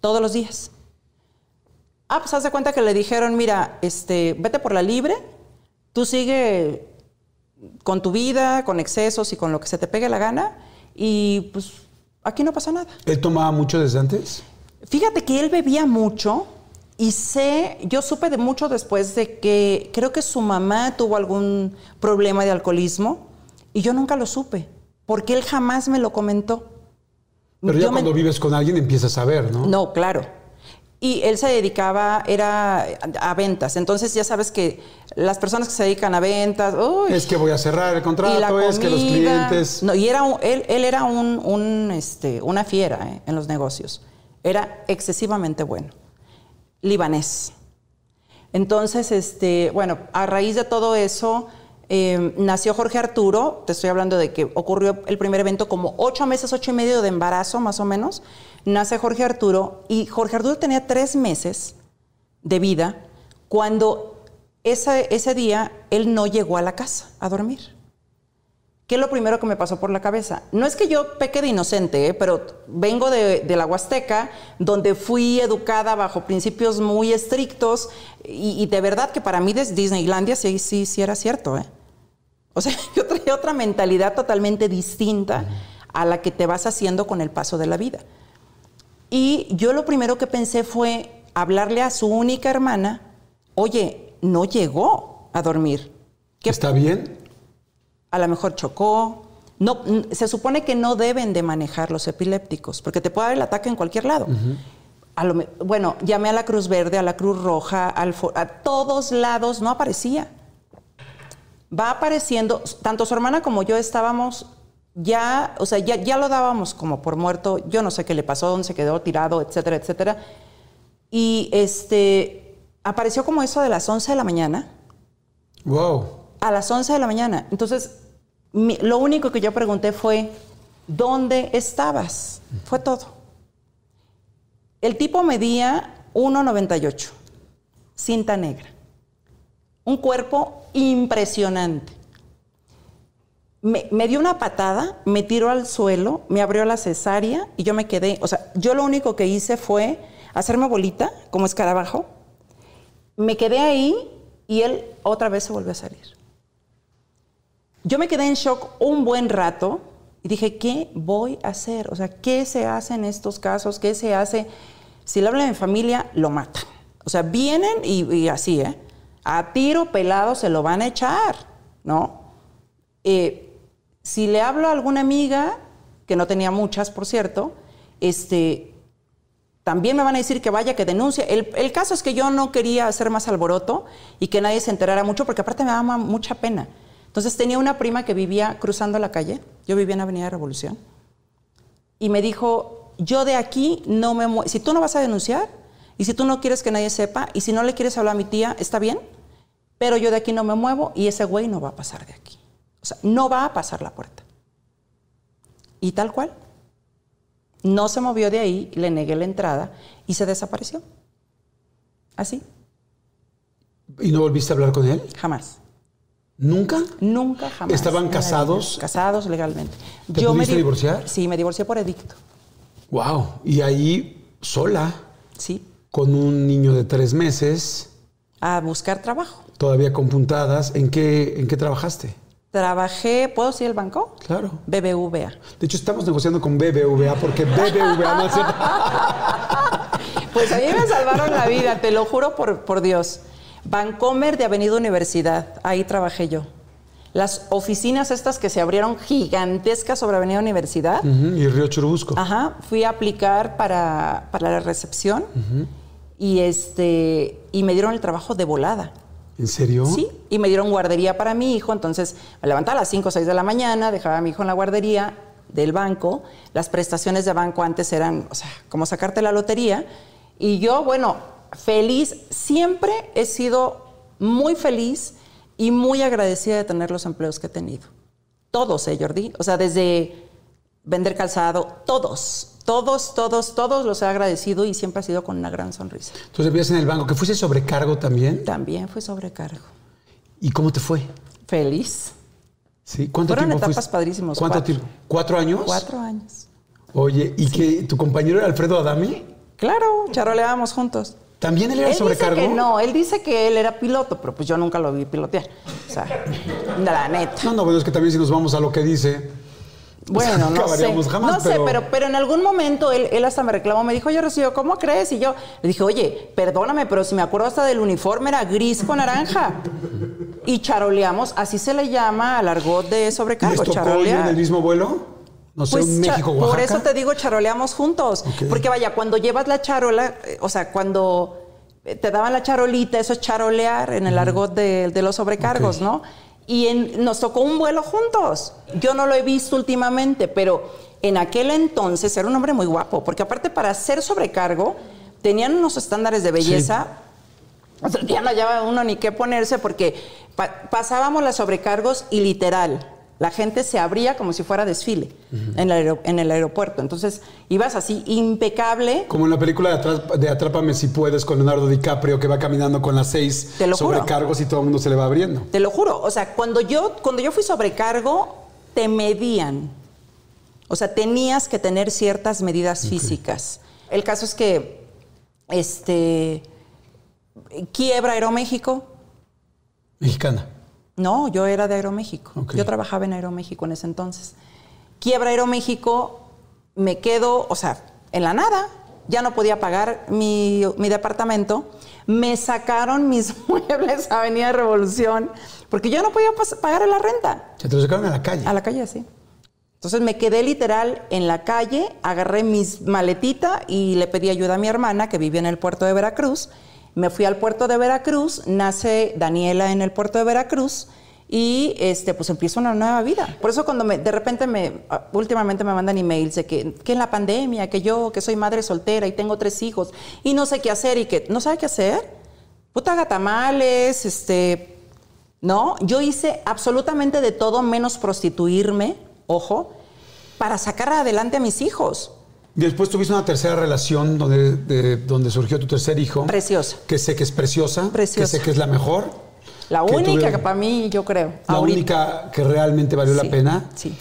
todos los días. Ah, pues haz de cuenta que le dijeron, mira, este, vete por la libre, tú sigue con tu vida, con excesos y con lo que se te pegue la gana, y pues aquí no pasa nada. ¿Él tomaba mucho desde antes? Fíjate que él bebía mucho y sé, yo supe de mucho después de que creo que su mamá tuvo algún problema de alcoholismo y yo nunca lo supe, porque él jamás me lo comentó. Pero ya cuando vives con alguien empiezas a ver, ¿no? No, claro. Y él se dedicaba, era a ventas. Entonces ya sabes que las personas que se dedican a ventas... es que voy a cerrar el contrato, es que los clientes... No, y era él, él, era un, este, una fiera eh, en los negocios. Era excesivamente bueno. Libanés. Entonces, este, bueno, a raíz de todo eso, em, nació Jorge Arturo. Te estoy hablando de que ocurrió el primer evento como ocho meses, ocho y medio de embarazo, más o menos nace Jorge Arturo y Jorge Arturo tenía tres meses de vida cuando ese, ese día él no llegó a la casa a dormir. ¿Qué es lo primero que me pasó por la cabeza? No es que yo peque de inocente, ¿eh? pero vengo de, la Huasteca, donde fui educada bajo principios muy estrictos y, de verdad que para mí desde Disneylandia sí, sí, sí era cierto. ¿eh? O sea, yo traía otra mentalidad totalmente distinta a la que te vas haciendo con el paso de la vida. Y yo lo primero que pensé fue hablarle a su única hermana, oye, no llegó a dormir. ¿Está bien? A lo mejor chocó. No, se supone que no deben de manejar los epilépticos, porque te puede dar el ataque en cualquier lado. bueno, llamé a la Cruz Verde, a la Cruz Roja, a todos lados, no aparecía. Va apareciendo, tanto su hermana como yo estábamos ya, o sea, ya, ya lo dábamos como por muerto, yo no sé qué le pasó, dónde se quedó tirado, etcétera, etcétera. Y este, apareció como eso de las 11 de la mañana. Wow. A las 11 de la mañana. Entonces, lo único que yo pregunté fue, ¿dónde estabas? Fue todo. El tipo medía 1,98, cinta negra. Un cuerpo impresionante me, dio una patada, me tiró al suelo, me abrió la cesárea y yo me quedé. O sea, yo lo único que hice fue hacerme bolita como escarabajo. Me quedé ahí y él otra vez se volvió a salir. Yo me quedé en shock un buen rato y dije, ¿qué voy a hacer? O sea, ¿qué se hace en estos casos? ¿Qué se hace? Si le hablan en familia, lo matan. O sea, vienen y, y así, ¿eh? A tiro pelado se lo van a echar, ¿no? Eh, si le hablo a alguna amiga, que no tenía muchas, por cierto, este, también me van a decir que vaya, que denuncie. El, caso es que yo no quería hacer más alboroto y que nadie se enterara mucho, porque aparte me daba mucha pena. Entonces tenía una prima que vivía cruzando la calle, yo vivía en Avenida Revolución, y me dijo, yo de aquí no me muevo, si tú no vas a denunciar, y si tú no quieres que nadie sepa, y si no le quieres hablar a mi tía, está bien, pero yo de aquí no me muevo y ese güey no va a pasar de aquí. O sea, no va a pasar la puerta. Y tal cual. No se movió de ahí, le negué la entrada y se desapareció. Así. ¿Y no volviste a hablar con él? Jamás. ¿Nunca? Nunca, jamás. ¿Estaban casados? Casados legalmente. ¿Te Yo pudiste divorciar? Sí, me divorcié por edicto. Wow. ¿Y ahí sola? Sí. Con un niño de tres meses. A buscar trabajo. Todavía con puntadas. ¿En qué, en qué trabajaste? Trabajé, ¿puedo decir el banco? Claro. BBVA. De hecho, estamos negociando con BBVA porque BBVA no hace... Pues a mí me salvaron la vida, te lo juro por, por Dios. Bancomer de Avenida Universidad, ahí trabajé yo. Las oficinas estas que se abrieron gigantescas sobre Avenida Universidad. y Río Churubusco. Ajá, fui a aplicar para, la recepción y, este, y me dieron el trabajo de volada. ¿En serio? Sí, y me dieron guardería para mi hijo, entonces me levantaba a las 5 o 6 de la mañana, dejaba a mi hijo en la guardería del banco, las prestaciones de banco antes eran, o sea, como sacarte la lotería, y yo, bueno, feliz, siempre he sido muy feliz y muy agradecida de tener los empleos que he tenido. Todos, ¿eh, Jordi? O sea, desde vender calzado, todos, todos, todos, todos los he agradecido y siempre ha sido con una gran sonrisa. Entonces empiezas en el banco, que fuiste sobrecargo también. También fue sobrecargo. ¿Y cómo te fue? Feliz. Sí, ¿cuánto Fueron tiempo etapas fuiste? padrísimos, ¿Cuánto cuatro. tiempo? ¿Cuatro años? Cuatro años. Oye, ¿y que tu compañero era Alfredo Adame? Claro, charoleábamos juntos. ¿También él era Él sobrecargo? dice que no, él dice que él era piloto, pero pues yo nunca lo vi pilotear. O sea, la neta. No, no, bueno, es que también si nos vamos a lo que dice. Bueno, no sé. jamás, no sé, pero- pero, pero en algún momento él, él hasta me reclamó, me dijo, oye, Rocío, ¿cómo crees? Y yo le dije, oye, perdóname, pero si me acuerdo hasta del uniforme era gris con naranja. Y charoleamos, así se le llama al argot de ¿Les sobrecargo, tocó ir en el mismo vuelo? No sé, Pues, México, por eso te digo, charoleamos juntos. Porque vaya, cuando llevas la charola, eh, o sea, cuando eh, te daban la charolita, eso es charolear en el argot de, de los sobrecargos. ¿no? Y en- nos tocó un vuelo juntos. Yo no lo he visto últimamente, pero en aquel entonces era un hombre muy guapo, porque aparte para ser sobrecargo tenían unos estándares de belleza. O sea, ya no hallaba uno ni qué ponerse porque pa- pasábamos las sobrecargos y literal, la gente se abría como si fuera desfile en, el aero- en el aeropuerto. Entonces ibas así impecable. Como en la película de, Atráp- de Atrápame si puedes con Leonardo DiCaprio, que va caminando con las seis Te lo juro. sobrecargos y todo el mundo se le va abriendo. Te lo juro. O sea, cuando yo, cuando yo fui sobrecargo, te medían. O sea, tenías que tener ciertas medidas físicas. El caso es que, este, quiebra Aeroméxico. Mexicana. No, yo era de Aeroméxico. Ok. Yo trabajaba en Aeroméxico en ese entonces. Quiebra Aeroméxico, me quedo, o sea, en la nada. Ya no podía pagar mi, mi departamento. Me sacaron mis muebles a Avenida Revolución porque yo no podía pagar la renta. Se te lo sacaron a la calle. A la calle, sí. Entonces me quedé literal en la calle, agarré mis maletita y le pedí ayuda a mi hermana que vivía en el puerto de Veracruz. Me fui al puerto de Veracruz, nace Daniela en el puerto de Veracruz y este pues empiezo una nueva vida. Por eso cuando me, de repente me ah, últimamente me mandan emails de que, que en la pandemia, que yo que soy madre soltera y tengo tres hijos y no sé qué hacer y que no sabe qué hacer. Puta haga tamales, este no, yo hice absolutamente de todo menos prostituirme, ojo, para sacar adelante a mis hijos. Después tuviste una tercera relación donde, de- donde surgió tu tercer hijo. Preciosa. Que sé que es preciosa. Preciosa. Que sé que es la mejor. La que única tuve- que para mí, yo creo. La ahorita. única que realmente valió Sí, la pena. Sí.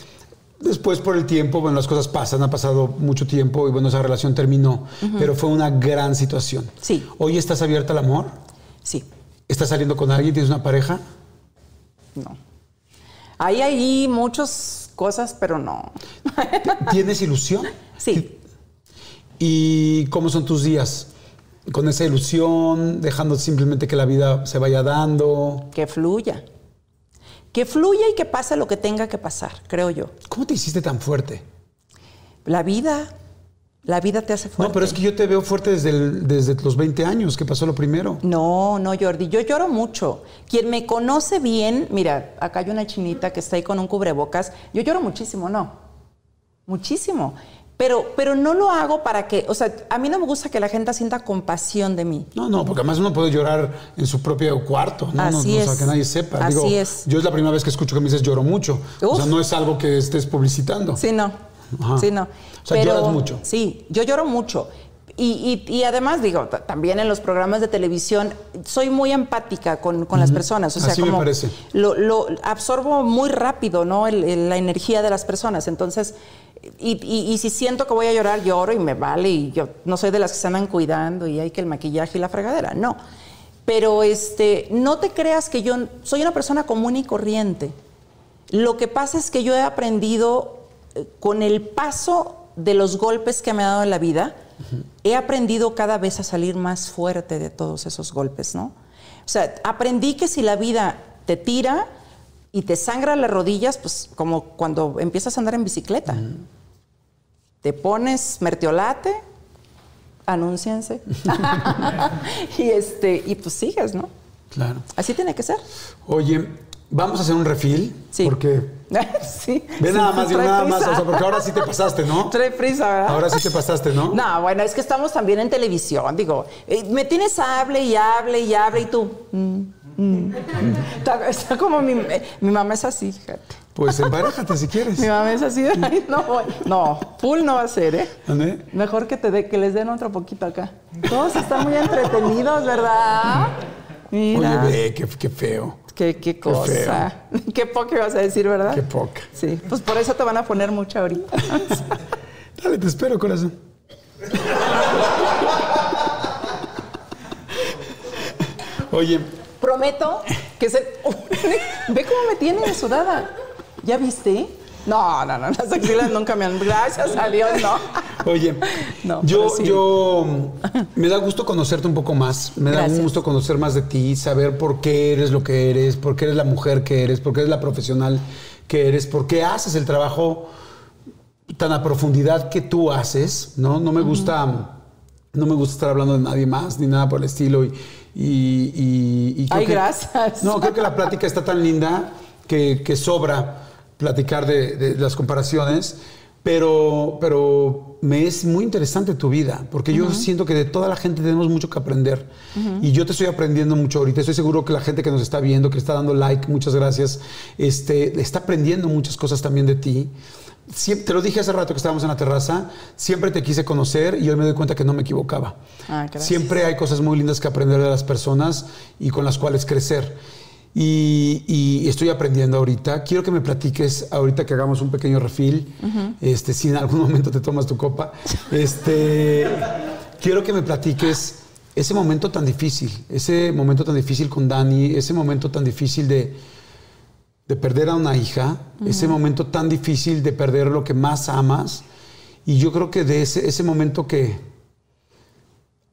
Después, por el tiempo, bueno, las cosas pasan, ha pasado mucho tiempo y bueno, esa relación terminó, pero fue una gran situación. Sí. ¿Hoy estás abierta al amor? Sí. ¿Estás saliendo con alguien? ¿Tienes una pareja? No. Hay ahí muchas cosas, pero no. ¿Tienes ilusión? Sí. ¿Y cómo son tus días? Con esa ilusión, dejando simplemente que la vida se vaya dando. Que fluya. Que fluya y que pase lo que tenga que pasar, creo yo. ¿Cómo te hiciste tan fuerte? La vida, la vida te hace fuerte. No, pero es que yo te veo fuerte desde, el- desde los 20 años, que pasó lo primero. No, no, Jordi, yo lloro mucho. Quien me conoce bien, mira, acá hay una chinita que está ahí con un cubrebocas. Yo lloro muchísimo, no. Muchísimo. Pero, pero no lo hago para que, o sea, a mí no me gusta que la gente sienta compasión de mí. No, no, porque además uno puede llorar en su propio cuarto, ¿no? No- Así no, o sea, es. que nadie sepa. Así Digo, es. Yo es la primera vez que escucho que me dices lloro mucho. O sea, no es algo que estés publicitando. Sí, no. Ajá. Sí, no. O sea, lloras mucho. Sí, yo lloro mucho. Y, y- y además, digo, ta- también en los programas de televisión, soy muy empática con, con las personas. O sea, Así me parece. Lo, lo absorbo muy rápido, ¿no? El- el- la energía de las personas. Entonces, y, si siento que voy a llorar, lloro y me vale. Y yo no soy de las que se andan cuidando y hay que el maquillaje y la fregadera. No. Pero este, no te creas que yo soy una persona común y corriente. Lo que pasa es que yo he aprendido eh, con el paso de los golpes que me ha dado en la vida, he aprendido cada vez a salir más fuerte de todos esos golpes, ¿no? O sea, aprendí que si la vida te tira y te sangra las rodillas, pues como cuando empiezas a andar en bicicleta. Te pones mertiolate, anúnciense. y este, y pues sigues, ¿no? Claro. Así tiene que ser. Oye, vamos a hacer un refil. Sí. Porque. sí. Ve nada más, digo nada más. O sea, porque ahora sí te pasaste, ¿no? Trae prisa, ¿verdad? Ahora sí te pasaste, ¿no? No, bueno, es que estamos también en televisión, digo, eh, me tienes hable y hable y hable y tú. mm, Está, está como mi, mi mamá es así, fíjate. Pues emparejate si quieres. Mi mamá es así. de, Ay, no, no, full no va a ser, ¿eh? ¿Dónde? Mejor que, te dé- que les den otro poquito acá. Todos están muy entretenidos, ¿verdad? Mira. Oye, ve, qué, qué feo. Qué, qué cosa. Qué, poco ibas a decir, ¿verdad? Qué poca. Sí, pues por eso te van a poner mucho ahorita. Dale, te espero, corazón. Oye, Prometo que se. Ve cómo me tiene sudada. ¿Ya viste? No, no, no, las axilas nunca me han. Gracias a Dios, no. Oye, No, yo, sí. yo me da gusto conocerte un poco más, me da Gracias. gusto conocer más de ti, saber por qué eres lo que eres, por qué eres la mujer que eres, por qué eres la profesional que eres, por qué haces el trabajo tan a profundidad que tú haces, ¿no? No me gusta, no me gusta estar hablando de nadie más ni nada por el estilo y, y- y- y creo Ay, que- gracias. No, creo que la plática está tan linda que, que sobra platicar de, de las comparaciones, pero, pero me es muy interesante tu vida, porque yo siento que de toda la gente tenemos mucho que aprender. Y yo te estoy aprendiendo mucho ahorita. Estoy seguro que la gente que nos está viendo, que está dando like, muchas gracias, este, está aprendiendo muchas cosas también de ti. Siempre, te lo dije hace rato que estábamos en la terraza, siempre te quise conocer y hoy me doy cuenta que no me equivocaba. Ah. Siempre hay cosas muy lindas que aprender de las personas y con las cuales crecer. Y, y estoy aprendiendo ahorita. Quiero que me platiques, ahorita que hagamos un pequeño refil, este, si en algún momento te tomas tu copa, este, quiero que me platiques ese momento tan difícil, ese momento tan difícil con Dani, ese momento tan difícil de, de perder a una hija, ese momento tan difícil de perder lo que más amas. Y yo creo que de ese, ese momento que,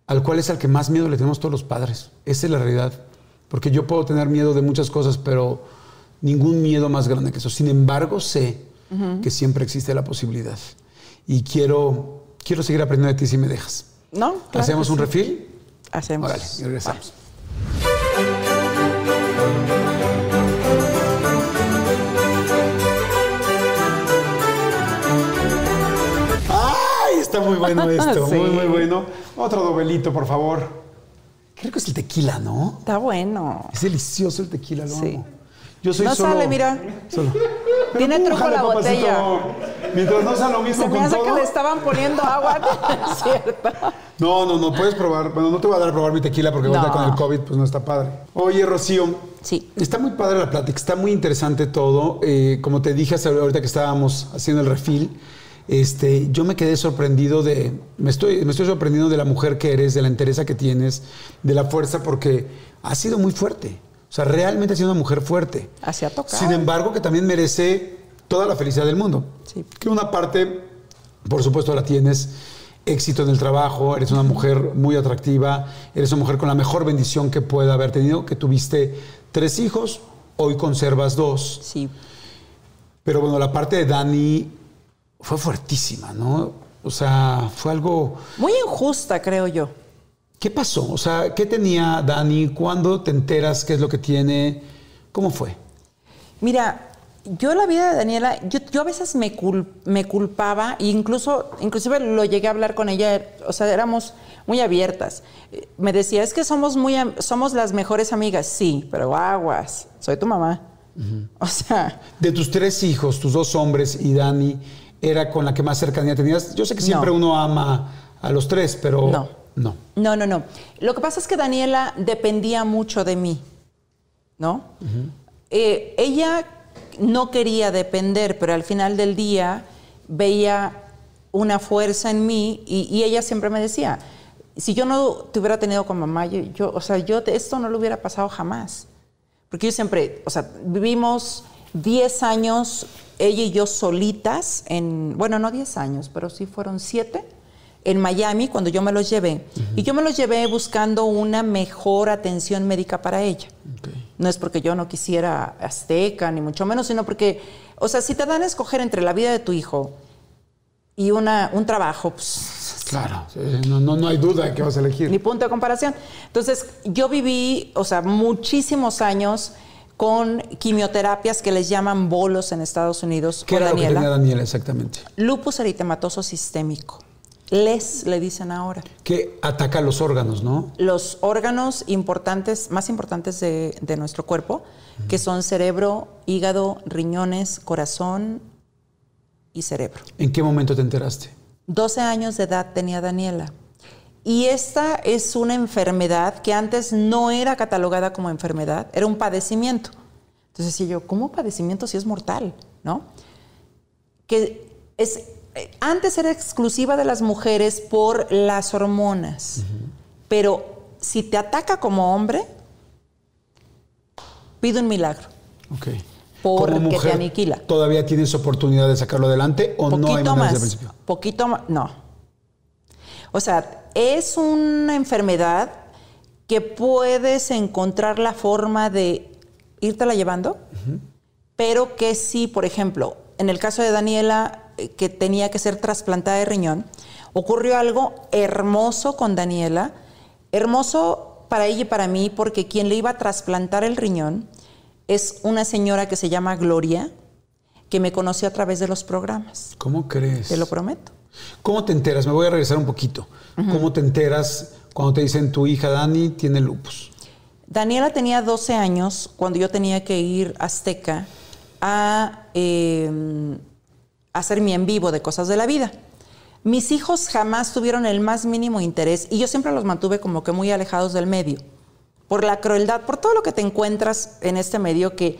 al cual es al que más miedo le tenemos todos los padres. Esa es la realidad. Porque yo puedo tener miedo de muchas cosas, pero ningún miedo más grande que eso. Sin embargo, sé que siempre existe la posibilidad. Y quiero, quiero seguir aprendiendo de ti si me dejas. ¿No? Claro ¿Hacemos un sí. refil? Hacemos. Órale, y regresamos. Está muy bueno esto, Sí. muy, muy bueno. Otro dobelito, por favor. Qué rico es el tequila, ¿no? Está bueno. Es delicioso el tequila, lo Sí. amo. Yo soy No solo... sale, mira. Solo. Tiene truco la papacito. botella. Mientras no sea lo mismo Se me con hace todo. que le estaban poniendo agua. Es cierto. No, no, no, puedes probar. Bueno, no te voy a dar a probar mi tequila porque No. con el COVID pues no está padre. Oye, Rocío. Sí. Está muy padre la plática, está muy interesante todo. Eh, como te dije hace- ahorita que estábamos haciendo el refil, este, yo me quedé sorprendido de, me estoy, me estoy sorprendiendo de la mujer que eres, de la entereza que tienes, de la fuerza, porque has sido muy fuerte. O sea, realmente has sido una mujer fuerte. Así ha tocado. Sin embargo, que también merece toda la felicidad del mundo. Sí. Que una parte, por supuesto, la tienes. Éxito en el trabajo, eres una mujer muy atractiva, eres una mujer con la mejor bendición que pueda haber tenido, que tuviste tres hijos, hoy conservas dos. Sí. Pero bueno, la parte de Dani fue fuertísima, ¿no? O sea, fue algo... Muy injusta, creo yo. ¿Qué pasó? O sea, ¿qué tenía Dani? ¿Cuándo te enteras qué es lo que tiene? ¿Cómo fue? Mira, yo la vida de Daniela, yo, yo a veces me, cul- me culpaba, e incluso, inclusive lo llegué a hablar con ella, o sea, éramos muy abiertas. Me decía, es que somos, muy, somos las mejores amigas. Sí, pero aguas, soy tu mamá. O sea, De tus tres hijos, tus dos hombres y Dani, ¿era con la que más cercanía tenías? Yo sé que siempre No. uno ama a los tres, pero No. no. no, no, no. Lo que pasa es que Daniela dependía mucho de mí, ¿no? Eh, ella no quería depender, pero al final del día veía una fuerza en mí y, y ella siempre me decía, si yo no te hubiera tenido con mamá, yo, yo- o sea, yo esto no lo hubiera pasado jamás. Porque yo siempre, o sea, vivimos 10 años, ella y yo solitas, en, bueno, no 10 años, pero sí fueron 7, en Miami, cuando yo me los llevé. Y yo me los llevé buscando una mejor atención médica para ella. No es porque yo no quisiera azteca, ni mucho menos, sino porque, o sea, si te dan a escoger entre la vida de tu hijo y una, un trabajo, pues, Claro, no, no, no hay duda de que vas a elegir. ni punto de comparación. Entonces, yo viví, o sea, muchísimos años con quimioterapias que les llaman bolos en Estados Unidos ¿Qué era lo que Daniela. tenía Daniela exactamente? Lupus eritematoso sistémico. Les le dicen ahora. Que ataca los órganos, ¿no? Los órganos importantes, más importantes de, de nuestro cuerpo, que son cerebro, hígado, riñones, corazón y cerebro. ¿En qué momento te enteraste? 12 años de edad tenía Daniela. Y esta es una enfermedad que antes no era catalogada como enfermedad, era un padecimiento. Entonces decía yo, ¿cómo padecimiento si es mortal? ¿No? Que es, eh, antes era exclusiva de las mujeres por las hormonas, pero si te ataca como hombre, pide un milagro. Ok. Porque Como te aniquila. ¿Todavía tienes oportunidad de sacarlo adelante o no hay más, desde el principio? poquito más, no. O sea, es una enfermedad que puedes encontrar la forma de irtela llevando, pero que sí, por ejemplo, en el caso de Daniela, eh, que tenía que ser trasplantada de riñón, ocurrió algo hermoso con Daniela, hermoso para ella y para mí, porque quien le iba a trasplantar el riñón es una señora que se llama Gloria, que me conoció a través de los programas. ¿Cómo crees? Te lo prometo. ¿Cómo te enteras? Me voy a regresar un poquito. ¿Cómo te enteras cuando te dicen tu hija Dani tiene lupus? Daniela tenía 12 años cuando yo tenía que ir a Azteca a eh, hacer mi en vivo de cosas de la vida. Mis hijos jamás tuvieron el más mínimo interés y yo siempre los mantuve como que muy alejados del medio. Por la crueldad, por todo lo que te encuentras en este medio que,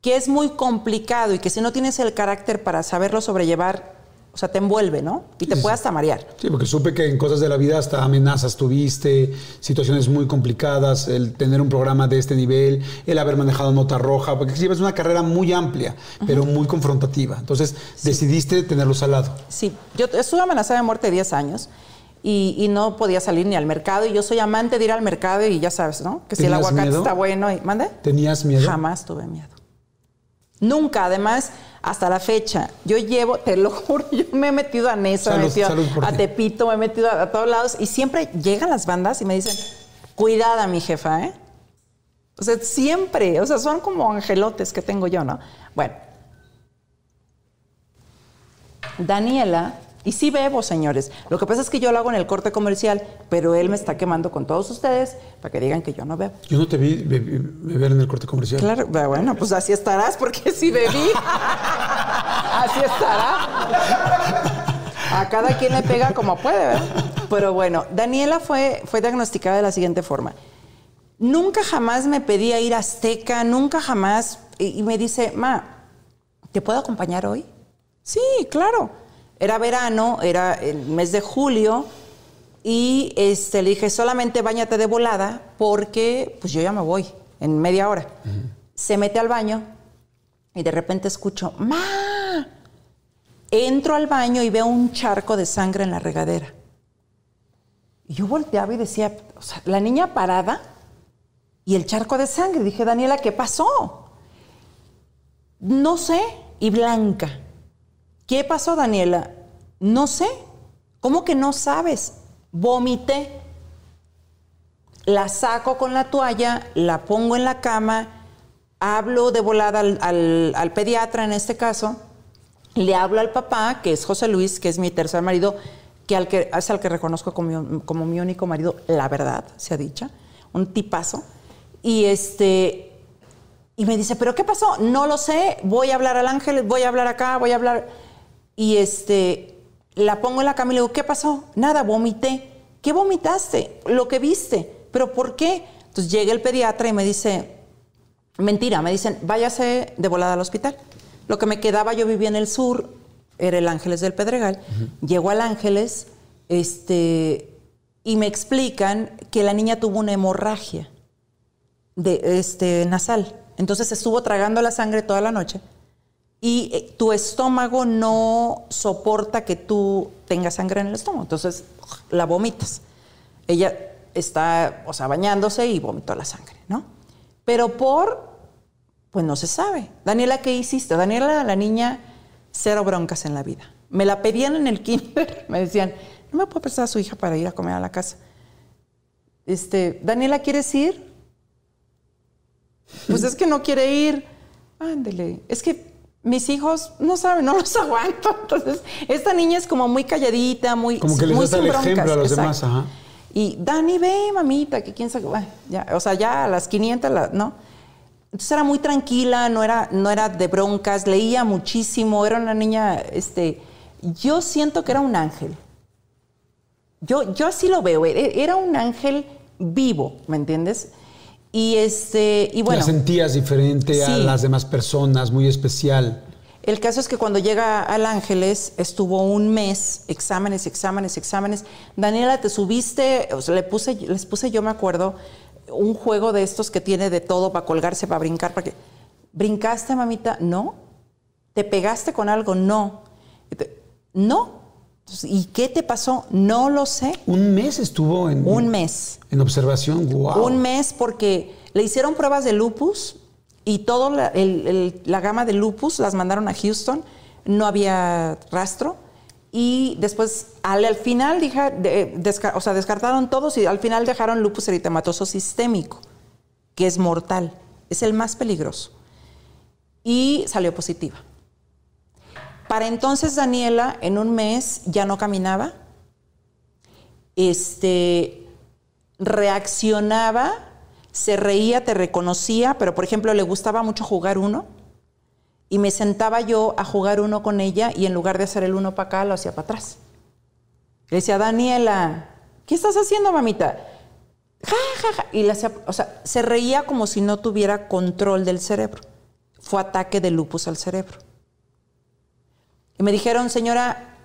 que es muy complicado y que si no tienes el carácter para saberlo sobrellevar, o sea, te envuelve, ¿no? Y te Sí, puede hasta marear. Sí, porque supe que en cosas de la vida hasta amenazas tuviste, situaciones muy complicadas, el tener un programa de este nivel, el haber manejado nota roja, porque llevas una carrera muy amplia, pero muy confrontativa. Entonces decidiste tenerlos al lado. Sí, yo estuve amenazada de muerte 10 años y, y no podía salir ni al mercado y yo soy amante de ir al mercado y ya sabes, ¿no? Que si el ¿Tenías aguacate miedo? está bueno y... ¿Mande? ¿Tenías miedo? Jamás tuve miedo. Nunca, además, hasta la fecha. Yo llevo, te lo juro, yo me he metido a Nesa, me he metido salud a. Tepito, me he metido a, a todos lados y siempre llegan las bandas y me dicen, cuidada mi jefa, ¿eh? O sea, siempre, o sea, son como angelotes que tengo yo, ¿no? Bueno. Daniela, y sí bebo, señores. Lo que pasa es que yo lo hago en el corte comercial, pero él me está quemando con todos ustedes para que digan que yo no bebo. Yo no te vi be- be- beber en el corte comercial. Claro, bueno, pues así estarás, porque sí bebí. así estará. A cada quien le pega como puede, ¿verdad? Pero bueno, Daniela fue, fue diagnosticada de la siguiente forma. Nunca jamás me pedía ir a Azteca, nunca jamás. Y, y me dice, Ma, ¿te puedo acompañar hoy? Sí, claro. Era verano, era el mes de julio. Y este, le dije, solamente bañate de volada porque pues yo ya me voy en media hora. Se mete al baño y de repente escucho, ¡Ma! Entro al baño y veo un charco de sangre en la regadera. Y yo volteaba y decía, o sea, la niña parada y el charco de sangre. Dije, Daniela, ¿qué pasó? No sé. Y blanca. ¿Qué pasó, Daniela? No sé. ¿Cómo que no sabes? Vomité. La saco con la toalla, la pongo en la cama, hablo de volada al, pediatra en este caso, le hablo al papá, que es José Luis, que es mi tercer marido, que, al que es al que reconozco como mi único marido, la verdad, sea dicha, un tipazo. Y este y me dice, ¿pero qué pasó? No lo sé, voy a hablar al ángel, voy a hablar acá, voy a hablar. Y este, la pongo en la cama y le digo, ¿qué pasó? Nada, vomité. ¿Qué vomitaste? Lo que viste. ¿Pero por qué? Entonces llega el pediatra y me dice, mentira, me dicen, váyase de volada al hospital. Lo que me quedaba, yo vivía en el sur, era el Ángeles del Pedregal. Llego al Ángeles, este, y me explican que la niña tuvo una hemorragia de este nasal. Entonces estuvo tragando la sangre toda la noche y eh, tu estómago no soporta que tú tengas sangre en el estómago, entonces la vomitas. Ella está, o sea, bañándose y vomitó la sangre, ¿no? Pero por, pues no se sabe. Daniela, ¿qué hiciste? Daniela, la niña, cero broncas en la vida. Me la pedían en el kinder, me decían, ¿no me puede prestar a su hija para ir a comer a la casa? Este, Daniela, ¿quieres ir? Pues es que no quiere ir. Ándele. Es que mis hijos no saben, no los aguanto. Entonces, esta niña es como muy calladita, muy Como que les muy das el broncas, ejemplo a los exacto. demás, ajá. Y Dani, ve, mamita, que quién sabe, bueno, ya, o sea, ya a las 500, la- ¿no? Entonces era muy tranquila, no era, no era de broncas, leía muchísimo, era una niña, este, yo siento que era un ángel. Yo, yo así lo veo, e- era un ángel vivo, ¿me entiendes? Y este, y bueno. la sentías diferente a las demás personas, muy especial. El caso es que cuando llega al Ángeles estuvo un mes, exámenes, exámenes, exámenes. Daniela, te subiste, o sea, le puse, les puse, yo me acuerdo, un juego de estos que tiene de todo para colgarse, para brincar, para que. ¿Brincaste, mamita? No. ¿Te pegaste con algo? No. No. ¿Y qué te pasó? No lo sé. Un mes estuvo en, Un mes. en observación. Wow. Un mes porque le hicieron pruebas de lupus y toda la, gama de lupus las mandaron a Houston, no había rastro y después al, al final dija- de- desca- o sea, descartaron todos y al final dejaron lupus eritematoso sistémico, que es mortal, es el más peligroso. Y salió positiva. Para entonces Daniela en un mes ya no caminaba, este, reaccionaba, se reía, te reconocía, pero por ejemplo le gustaba mucho jugar uno y me sentaba yo a jugar uno con ella y en lugar de hacer el uno para acá, lo hacía para atrás. Le decía, Daniela, ¿qué estás haciendo, mamita? Ja, ja, ja. Y hacía, o sea, se reía como si no tuviera control del cerebro. Fue ataque de lupus al cerebro. Y me dijeron, señora,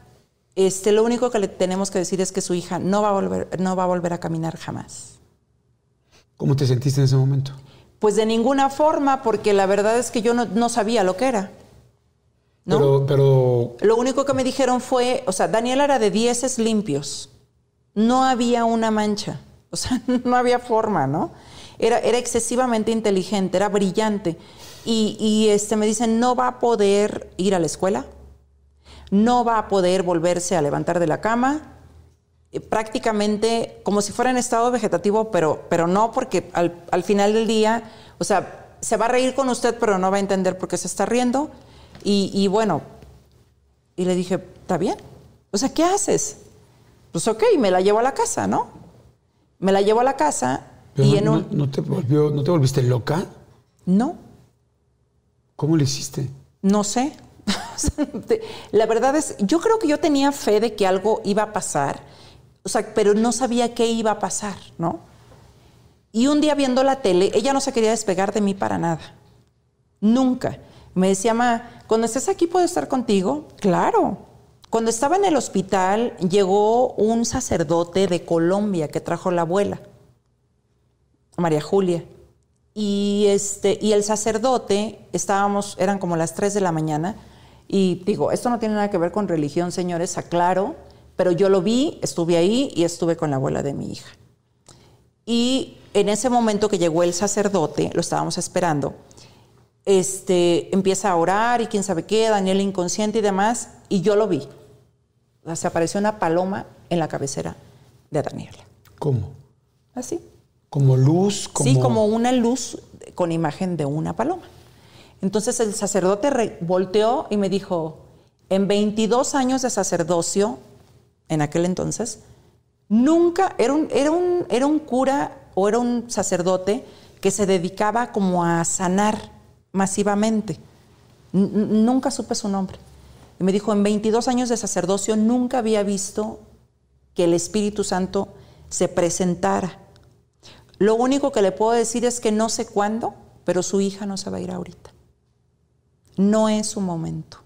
este, lo único que le tenemos que decir es que su hija no va a volver, no va a, volver a caminar jamás. ¿Cómo te sentiste en ese momento? Pues de ninguna forma, porque la verdad es que yo no, no sabía lo que era. ¿no? Pero, pero Lo único que me dijeron fue, o sea, Daniela era de dieces limpios. No había una mancha. O sea, no había forma, ¿no? Era, era excesivamente inteligente, era brillante. Y, y, este, me dicen, no va a poder ir a la escuela, no va a poder volverse a levantar de la cama, eh, prácticamente como si fuera en estado vegetativo, pero, pero no, porque al, al final del día, o sea, se va a reír con usted, pero no va a entender por qué se está riendo. Y, y bueno, y le dije, ¿está bien? O sea, ¿qué haces? Pues ok, me la llevo a la casa, ¿no? Me la llevo a la casa pero y no, en no- un... no te volvió, ¿no te volviste loca? No, ¿Cómo le hiciste? no sé. La verdad es, yo creo que yo tenía fe de que algo iba a pasar, o sea, pero no sabía qué iba a pasar, ¿no? Y un día viendo la tele, ella no se quería despegar de mí para nada. Nunca. Me decía, ma, cuando estés aquí puedo estar contigo. Claro. Cuando estaba en el hospital, llegó un sacerdote de Colombia que trajo la abuela, María Julia. Y, este, y el sacerdote, estábamos, eran como las 3 de la mañana, y digo, esto no tiene nada que ver con religión, señores, aclaro, pero yo lo vi, estuve ahí y estuve con la abuela de mi hija. Y en ese momento que llegó el sacerdote, lo estábamos esperando, este, empieza a orar y quién sabe qué, Daniel inconsciente y demás, y yo lo vi. Se apareció una paloma en la cabecera de Daniela. ¿Cómo? Así. ¿Como luz? Como... Sí, como una luz con imagen de una paloma. Entonces el sacerdote volteó y me dijo, en 22 años de sacerdocio, en aquel entonces, nunca, era un, era un, era un cura o era un sacerdote que se dedicaba como a sanar masivamente. Nunca supe su nombre. Y me dijo, en 22 años de sacerdocio nunca había visto que el Espíritu Santo se presentara. Lo único que le puedo decir es que no sé cuándo, pero su hija no se va a ir ahorita. No es su momento.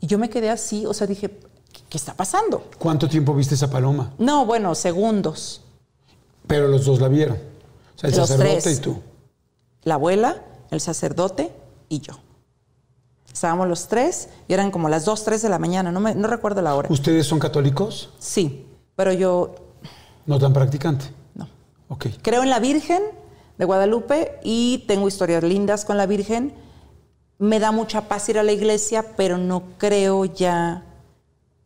Y yo me quedé así, o sea, dije, ¿qué, qué está pasando? ¿Cuánto tiempo viste esa paloma? No, bueno, segundos. Pero los dos la vieron. O sea, el Los sacerdote tres. y tú. La abuela, el sacerdote y yo. Estábamos los tres y eran como las 2, 3 de la mañana, no, me, no recuerdo la hora. ¿Ustedes son católicos? Sí, pero yo No tan practicante. no. Ok. Creo en la Virgen de Guadalupe y tengo historias lindas con la Virgen. Me da mucha paz ir a la iglesia, pero no creo ya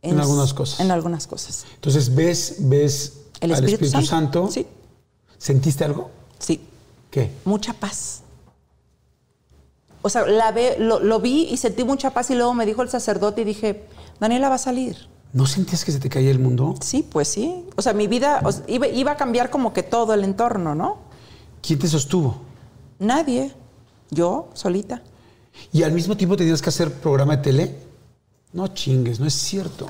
En algunas cosas. En algunas cosas. Entonces, ¿ves, ves El al Espíritu, Espíritu Santo? Sí, ¿Sentiste algo? sí. ¿Qué? Mucha paz. O sea, la ve, lo, lo vi y sentí mucha paz y luego me dijo el sacerdote y dije, Daniela va a salir. ¿No sentías que se te caía el mundo? Sí, pues sí. O sea, mi vida o sea, iba, iba a cambiar como que todo el entorno, ¿no? ¿Quién te sostuvo? Nadie. Yo, solita. ¿Y al mismo tiempo tenías que hacer programa de tele? No chingues, no es cierto.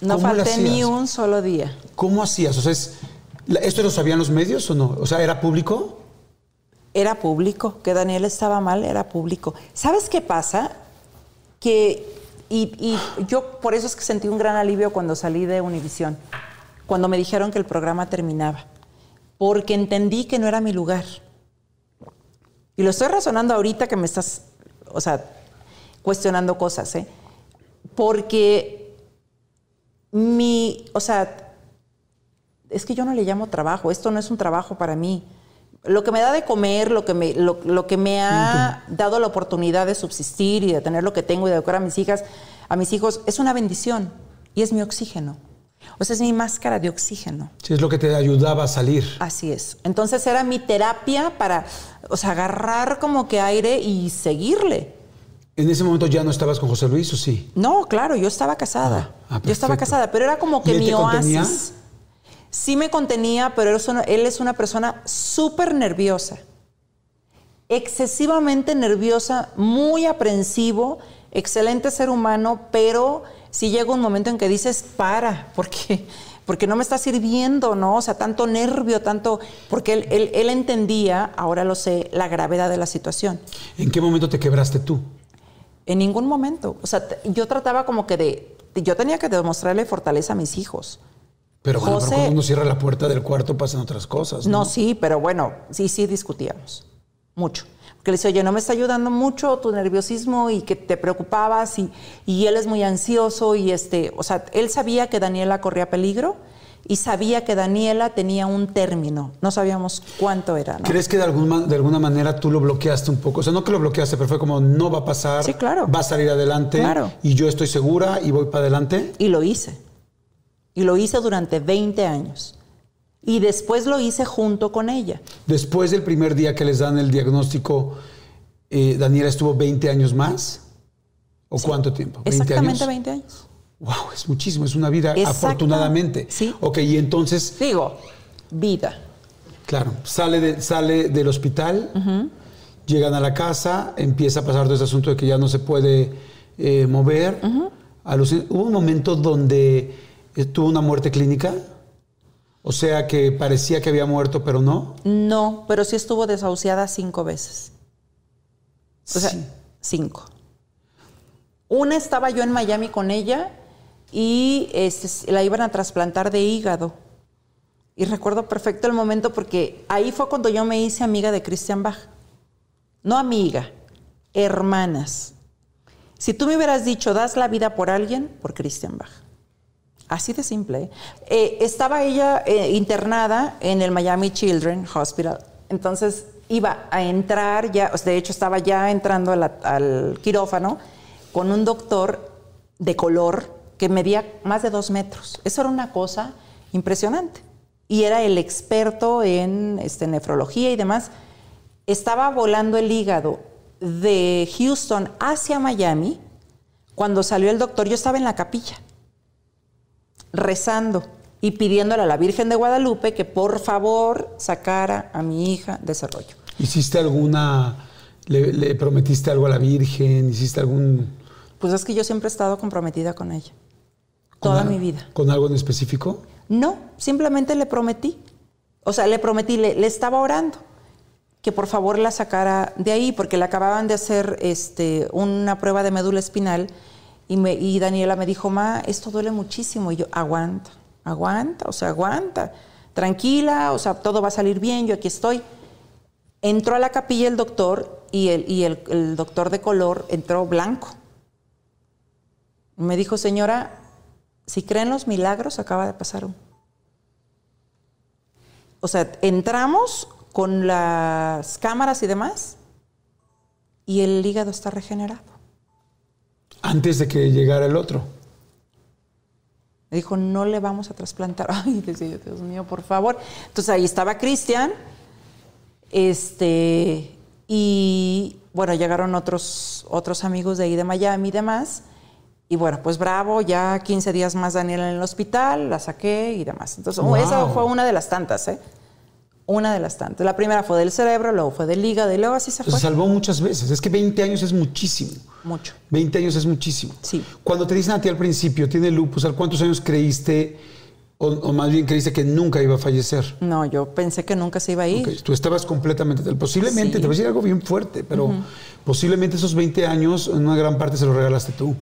No ¿Cómo le falté ni un solo día. ¿Cómo hacías? O sea, es- ¿esto lo sabían los medios o no? O sea, ¿era público? Era público, que Daniel estaba mal, era público. ¿Sabes qué pasa? Que, y, y yo por eso es que sentí un gran alivio cuando salí de Univisión, cuando me dijeron que el programa terminaba, porque entendí que no era mi lugar. Y lo estoy razonando ahorita que me estás, o sea, cuestionando cosas, ¿eh? Porque mi, o sea, es que yo no le llamo trabajo, esto no es un trabajo para mí. Lo que me da de comer, lo que me, lo, lo que me ha dado la oportunidad de subsistir y de tener lo que tengo y de educar a mis hijas, a mis hijos, es una bendición y es mi oxígeno. O sea, es mi máscara de oxígeno. Sí, es lo que te ayudaba a salir. Así es. Entonces era mi terapia para, o sea, agarrar como que aire y seguirle. ¿En ese momento ya no estabas con José Luis o sí? No, claro, yo estaba casada. Ah, ah, yo estaba casada, pero era como que ¿Y él mi te contenía? oasis. Sí me contenía, pero él es una, él es una persona súper nerviosa. Excesivamente nerviosa, muy aprensivo, excelente ser humano, pero si llega un momento en que dices, para, porque, porque no me está sirviendo, ¿no? O sea, tanto nervio, tanto... Porque él, él- él entendía, ahora lo sé, la gravedad de la situación. ¿En qué momento te quebraste tú? En ningún momento. O sea, yo trataba como que de. Yo tenía que demostrarle fortaleza a mis hijos. Pero bueno, pero José- cuando uno cierra la puerta del cuarto pasan otras cosas. No, No, sí, pero bueno, sí, sí discutíamos. Mucho. Porque le decía, oye, no me está ayudando mucho tu nerviosismo y que te preocupabas y, y él es muy ansioso y este, o sea, él sabía que Daniela corría peligro y sabía que Daniela tenía un término. No sabíamos cuánto era, ¿no? ¿Crees que de, algún de alguna manera tú lo bloqueaste un poco? O sea, no que lo bloqueaste, pero fue como no va a pasar. Sí, claro. Va a salir adelante. Claro. Y yo estoy segura y voy para adelante. Y lo hice. Y lo hice durante 20 años. Y después lo hice junto con ella. Después del primer día que les dan el diagnóstico, eh, Daniela estuvo 20 años más. ¿O cuánto tiempo? ¿20 Exactamente años? 20 años. Wow, es muchísimo, es una vida, Exacto. afortunadamente. Sí. Ok, y entonces, Digo, vida. claro, sale, de- sale del hospital, llegan a la casa, empieza a pasar todo ese asunto de que ya no se puede eh, mover. ¿Hubo un momento donde eh, tuvo una muerte clínica? O sea, que parecía que había muerto, pero no. No, pero sí estuvo desahuciada cinco veces. O sea, cinco. Una estaba yo en Miami con ella y este, la iban a trasplantar de hígado. Y recuerdo perfecto el momento porque ahí fue cuando yo me hice amiga de Christian Bach. No amiga, hermanas. Si tú me hubieras dicho, das la vida por alguien, por Christian Bach. Así de simple. ¿eh? Estaba ella eh, internada en el Miami Children Hospital. Entonces iba a entrar, ya, de hecho estaba ya entrando al quirófano con un doctor de color que medía más de dos metros. Eso era una cosa impresionante. Y era el experto en este, nefrología y demás. Estaba volando el hígado de Houston hacia Miami. Cuando salió el doctor, yo estaba en la capilla rezando y pidiéndole a la Virgen de Guadalupe que por favor sacara a mi hija de ese rollo. ¿Hiciste alguna, le, le prometiste algo a la Virgen? ¿Hiciste algún... Pues es que yo siempre he estado comprometida con ella. con Toda mi vida. ¿Con algo en específico? No, simplemente le prometí. O sea, le prometí, le, le estaba orando que por favor la sacara de ahí, porque le acababan de hacer este, una prueba de médula espinal y, Daniela me dijo, ma, esto duele muchísimo. Y yo, aguanta, aguanta, o sea, aguanta, tranquila, o sea, todo va a salir bien, yo aquí estoy. Entró a la capilla el doctor y el, y el, doctor de color entró blanco. Me dijo, señora, si creen los milagros, acaba de pasar uno. O sea, entramos con las cámaras y demás y el hígado está regenerado. Antes de que llegara el otro. Me dijo, no le vamos a trasplantar. Ay, decía Dios mío, por favor. Entonces ahí estaba Cristian, este, Y bueno, llegaron otros, otros amigos de ahí de Miami y demás. Y bueno, pues bravo, ya 15 días más Daniela en el hospital, la saqué y demás. Entonces, Wow. esa fue una de las tantas, ¿eh? Una de las tantas. La primera fue del cerebro, luego fue del hígado y luego así se Se fue. salvó muchas veces. Es que 20 años es muchísimo. Mucho. 20 años es muchísimo. Sí. Cuando te dicen a ti al principio, tiene lupus, ¿a cuántos años creíste, o, o más bien creíste que nunca iba a fallecer? No, yo pensé que nunca se iba a ir. Tú estabas completamente, posiblemente, Sí. te voy a decir algo bien fuerte, pero posiblemente esos 20 años, en una gran parte se los regalaste tú.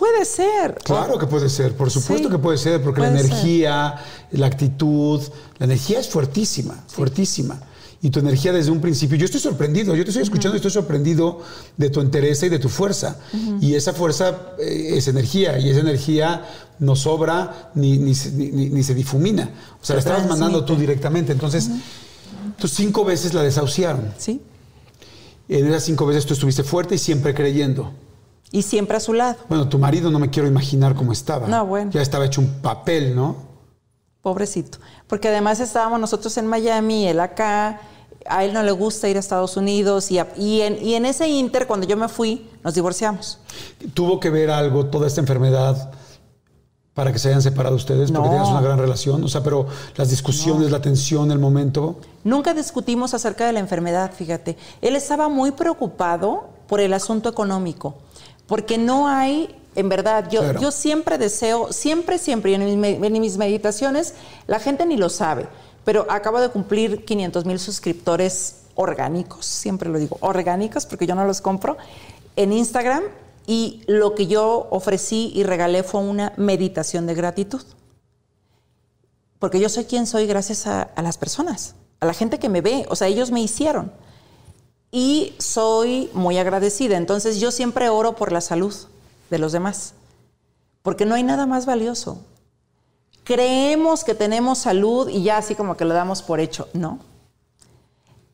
Puede ser. Claro que puede ser, por supuesto Sí, que puede ser, porque la ser. energía, la actitud, la energía es fuertísima, fuertísima. Y tu energía desde un principio, yo estoy sorprendido, yo te estoy escuchando y estoy sorprendido de tu entereza y de tu fuerza. Y esa fuerza eh, es energía, y esa energía no sobra ni, ni, se- ni- se difumina. O sea, la estabas mandando tú directamente. Entonces, tú cinco veces la desahuciaron. Sí. En esas cinco veces tú estuviste fuerte y siempre creyendo. Y siempre a su lado. Bueno, tu marido no me quiero imaginar cómo estaba. No, bueno. Ya estaba hecho un papel, ¿no? Pobrecito. Porque además estábamos nosotros en Miami, él acá. A él no le gusta ir a Estados Unidos. Y, a- y en, y en ese inter, cuando yo me fui, nos divorciamos. ¿Tuvo que ver algo toda esta enfermedad para que se hayan separado ustedes? Porque No. tenías una gran relación. O sea, pero las discusiones, la tensión, el momento. Nunca discutimos acerca de la enfermedad, fíjate. Él estaba muy preocupado por el asunto económico, porque no hay, en verdad, yo, Claro. yo siempre deseo, siempre, siempre, y en mis, en mis meditaciones, la gente ni lo sabe, pero acabo de cumplir 500 mil suscriptores orgánicos, siempre lo digo, orgánicos, porque yo no los compro, en Instagram, y lo que yo ofrecí y regalé fue una meditación de gratitud. Porque yo soy quien soy gracias a, a las personas, a la gente que me ve. O sea, ellos me hicieron. Y soy muy agradecida. Entonces yo siempre oro por la salud de los demás. Porque no hay nada más valioso. Creemos que tenemos salud y ya así como que lo damos por hecho. No.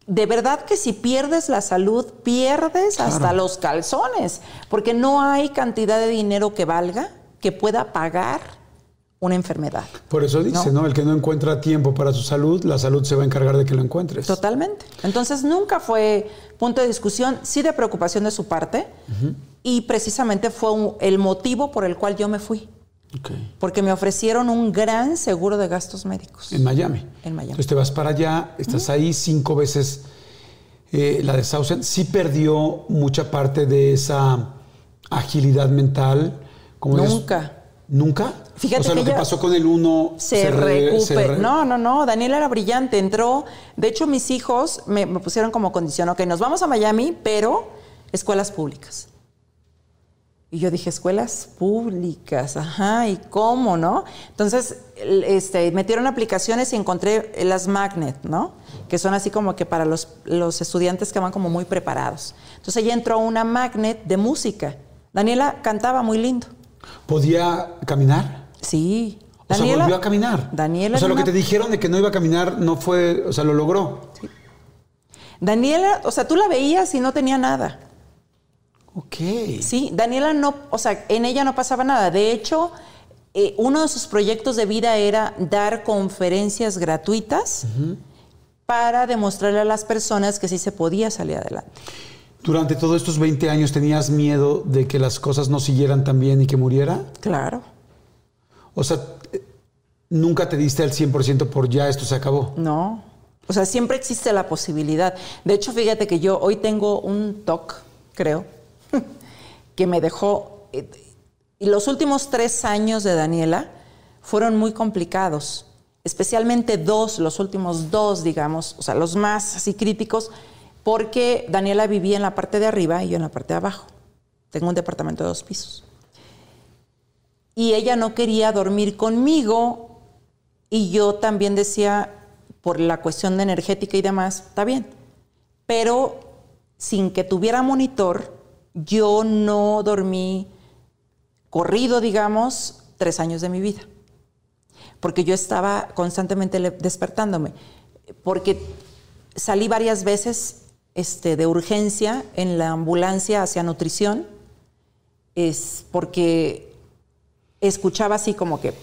De verdad que si pierdes la salud, pierdes hasta los calzones. Porque no hay cantidad de dinero que valga que pueda pagar una enfermedad. Por eso dice, ¿no? El que no encuentra tiempo para su salud, la salud se va a encargar de que lo encuentres. Totalmente. Entonces nunca fue punto de discusión, sí de preocupación de su parte, y precisamente fue un- el motivo por el cual yo me fui, Ok. porque me ofrecieron un gran seguro de gastos médicos. En Miami. En Miami. Entonces te vas para allá, estás ahí cinco veces eh, la desahucian. Sí perdió mucha parte de esa agilidad mental. Como Nunca. ¿Nunca? Fíjate o sea, que lo que pasó con el uno se, se re- No, no, no. Daniel era brillante. Entró. De hecho, mis hijos me, me pusieron como condición, ok, nos vamos a Miami, pero escuelas públicas. Y yo dije, escuelas públicas, ajá, ¿y cómo, no? Entonces, este, metieron aplicaciones y encontré las Magnet, ¿no? Que son así como que para los, los estudiantes que van como muy preparados. Entonces, ella entró a una Magnet de música. Daniela cantaba muy lindo. ¿Podía caminar? Sí. O sea, volvió a caminar. Daniela O sea, lo que te dijeron de que no iba a caminar no fue, o sea, lo logró. Daniela, o sea, tú la veías y no tenía nada. Ok. Sí, Daniela no, o sea, en ella no pasaba nada. De hecho, eh, uno de sus proyectos de vida era dar conferencias gratuitas para demostrarle a las personas que sí se podía salir adelante. Durante todos estos 20 años tenías miedo de que las cosas no siguieran tan bien y que muriera. Claro. O sea, nunca te diste al 100% por ya esto se acabó. No. O sea, siempre existe la posibilidad. De hecho, fíjate que yo hoy tengo un TOC, creo, que me dejó... eh, Y los últimos tres años de Daniela fueron muy complicados. Especialmente dos, los últimos dos, digamos, o sea, los más así críticos, porque Daniela vivía en la parte de arriba y yo en la parte de abajo. Tengo un departamento de dos pisos. Y ella no quería dormir conmigo y yo también decía, por la cuestión de energética y demás, está bien. Pero sin que tuviera monitor, yo no dormí corrido, digamos, tres años de mi vida. Porque yo estaba constantemente despertándome. Porque salí varias veces este, de urgencia en la ambulancia hacia nutrición. Es porque escuchaba así como que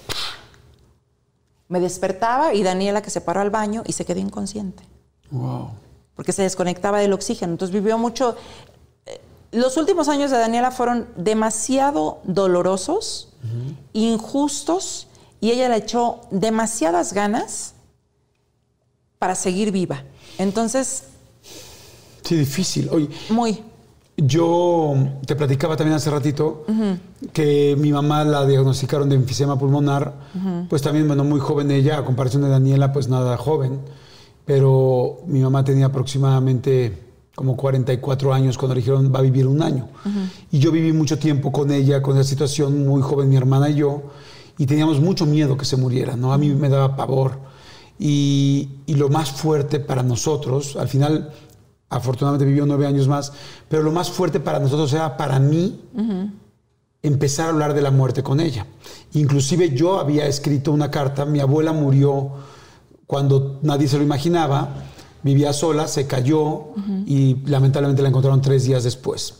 me despertaba y Daniela que se paró al baño y se quedó inconsciente Wow. porque se desconectaba del oxígeno. Entonces vivió mucho. eh, Los últimos años de Daniela fueron demasiado dolorosos, injustos, y ella le echó demasiadas ganas para seguir viva. Entonces, Sí, difícil. Oye, muy. yo te platicaba también hace ratito que mi mamá la diagnosticaron de enfisema pulmonar, pues también, bueno, muy joven ella, a comparación de Daniela, pues nada joven, pero mi mamá tenía aproximadamente como 44 años cuando le dijeron va a vivir un año. Y yo viví mucho tiempo con ella, con esa situación, muy joven mi hermana y yo, y teníamos mucho miedo que se muriera, ¿no? A mí me daba pavor. Y, y lo más fuerte para nosotros, al final, afortunadamente vivió nueve años más, pero lo más fuerte para nosotros era para mí empezar a hablar de la muerte con ella. Inclusive yo había escrito una carta, mi abuela murió cuando nadie se lo imaginaba, vivía sola, se cayó y lamentablemente la encontraron tres días después.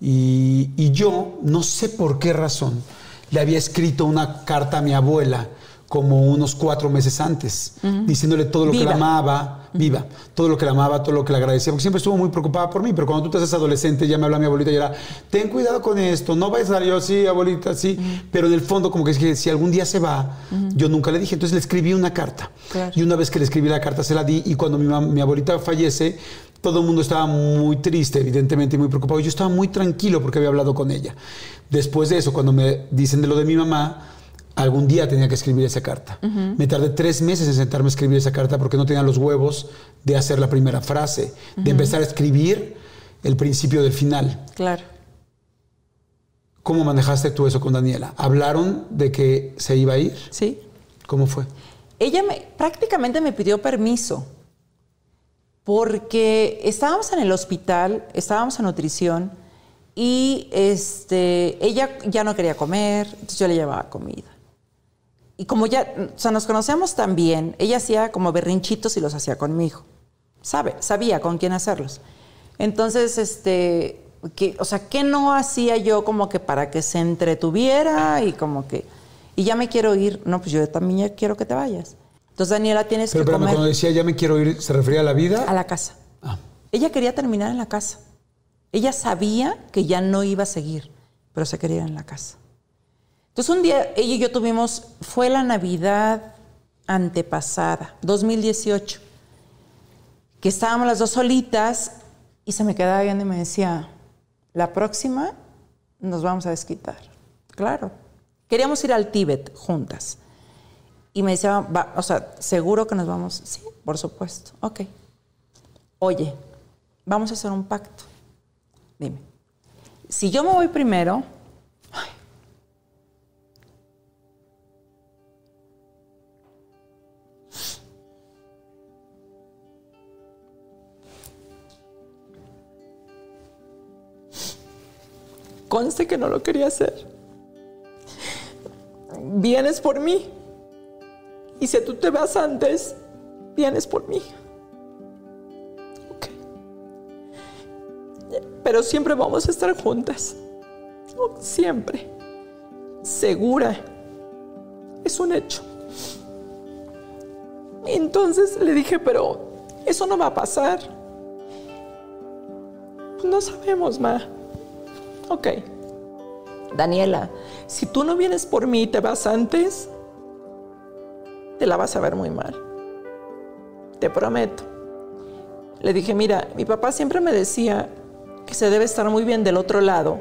Y, y yo, no sé por qué razón, le había escrito una carta a mi abuela como unos cuatro meses antes, diciéndole todo lo que la amaba, viva, todo lo que la amaba, todo lo que la agradecía, porque siempre estuvo muy preocupada por mí, pero cuando tú te haces adolescente, ya me habla mi abuelita y era, ten cuidado con esto, no vayas a salir yo, sí, abuelita, sí, pero en el fondo como que que si algún día se va, yo nunca le dije, entonces le escribí una carta, Claro. y una vez que le escribí la carta se la di, y cuando mi, mi abuelita fallece, todo el mundo estaba muy triste, evidentemente, y muy preocupado, yo estaba muy tranquilo porque había hablado con ella. Después de eso, cuando me dicen de lo de mi mamá, algún día tenía que escribir esa carta. Me tardé tres meses en sentarme a escribir esa carta porque no tenía los huevos de hacer la primera frase, de empezar a escribir el principio del final. Claro. ¿Cómo manejaste tú eso con Daniela? ¿Hablaron de que se iba a ir? Sí. ¿Cómo fue? Ella me, prácticamente me pidió permiso porque estábamos en el hospital, estábamos en nutrición y este, ella ya no quería comer, entonces yo le llevaba comida. Y como ya, o sea, nos conocemos tan bien, ella hacía como berrinchitos y los hacía conmigo. Sabe, sabía con quién hacerlos. Entonces, este, que, o sea, ¿qué no hacía yo como que para que se entretuviera y como que, y ya me quiero ir? No, pues yo también ya quiero que te vayas. Entonces, Daniela, tienes Pero, que espérame, comer cuando decía ya me quiero ir, ¿se refería a la vida? a la casa. Ah. Ella quería terminar en la casa. Ella sabía que ya no iba a seguir, pero se quería ir en la casa. Entonces un día ella y yo tuvimos, fue la Navidad antepasada, 2018, que estábamos las dos solitas y se me quedaba viendo y me decía, la próxima nos vamos a desquitar. Claro. Queríamos ir al Tíbet juntas. Y me decía, "Va, o sea, ¿seguro que nos vamos? Sí, por supuesto. Ok. Oye, vamos a hacer un pacto. Dime, si yo me voy primero, conste que no lo quería hacer. Vienes por mí. Y si tú te vas antes, vienes por mí. Ok. Pero siempre vamos a estar juntas. Siempre. Segura. Es un hecho. Entonces le dije, pero eso no va a pasar. No sabemos, Ma. Ok. Daniela, si tú no vienes por mí y te vas antes, te la vas a ver muy mal. Te prometo. Le dije, mira, mi papá siempre me decía que se debe estar muy bien del otro lado,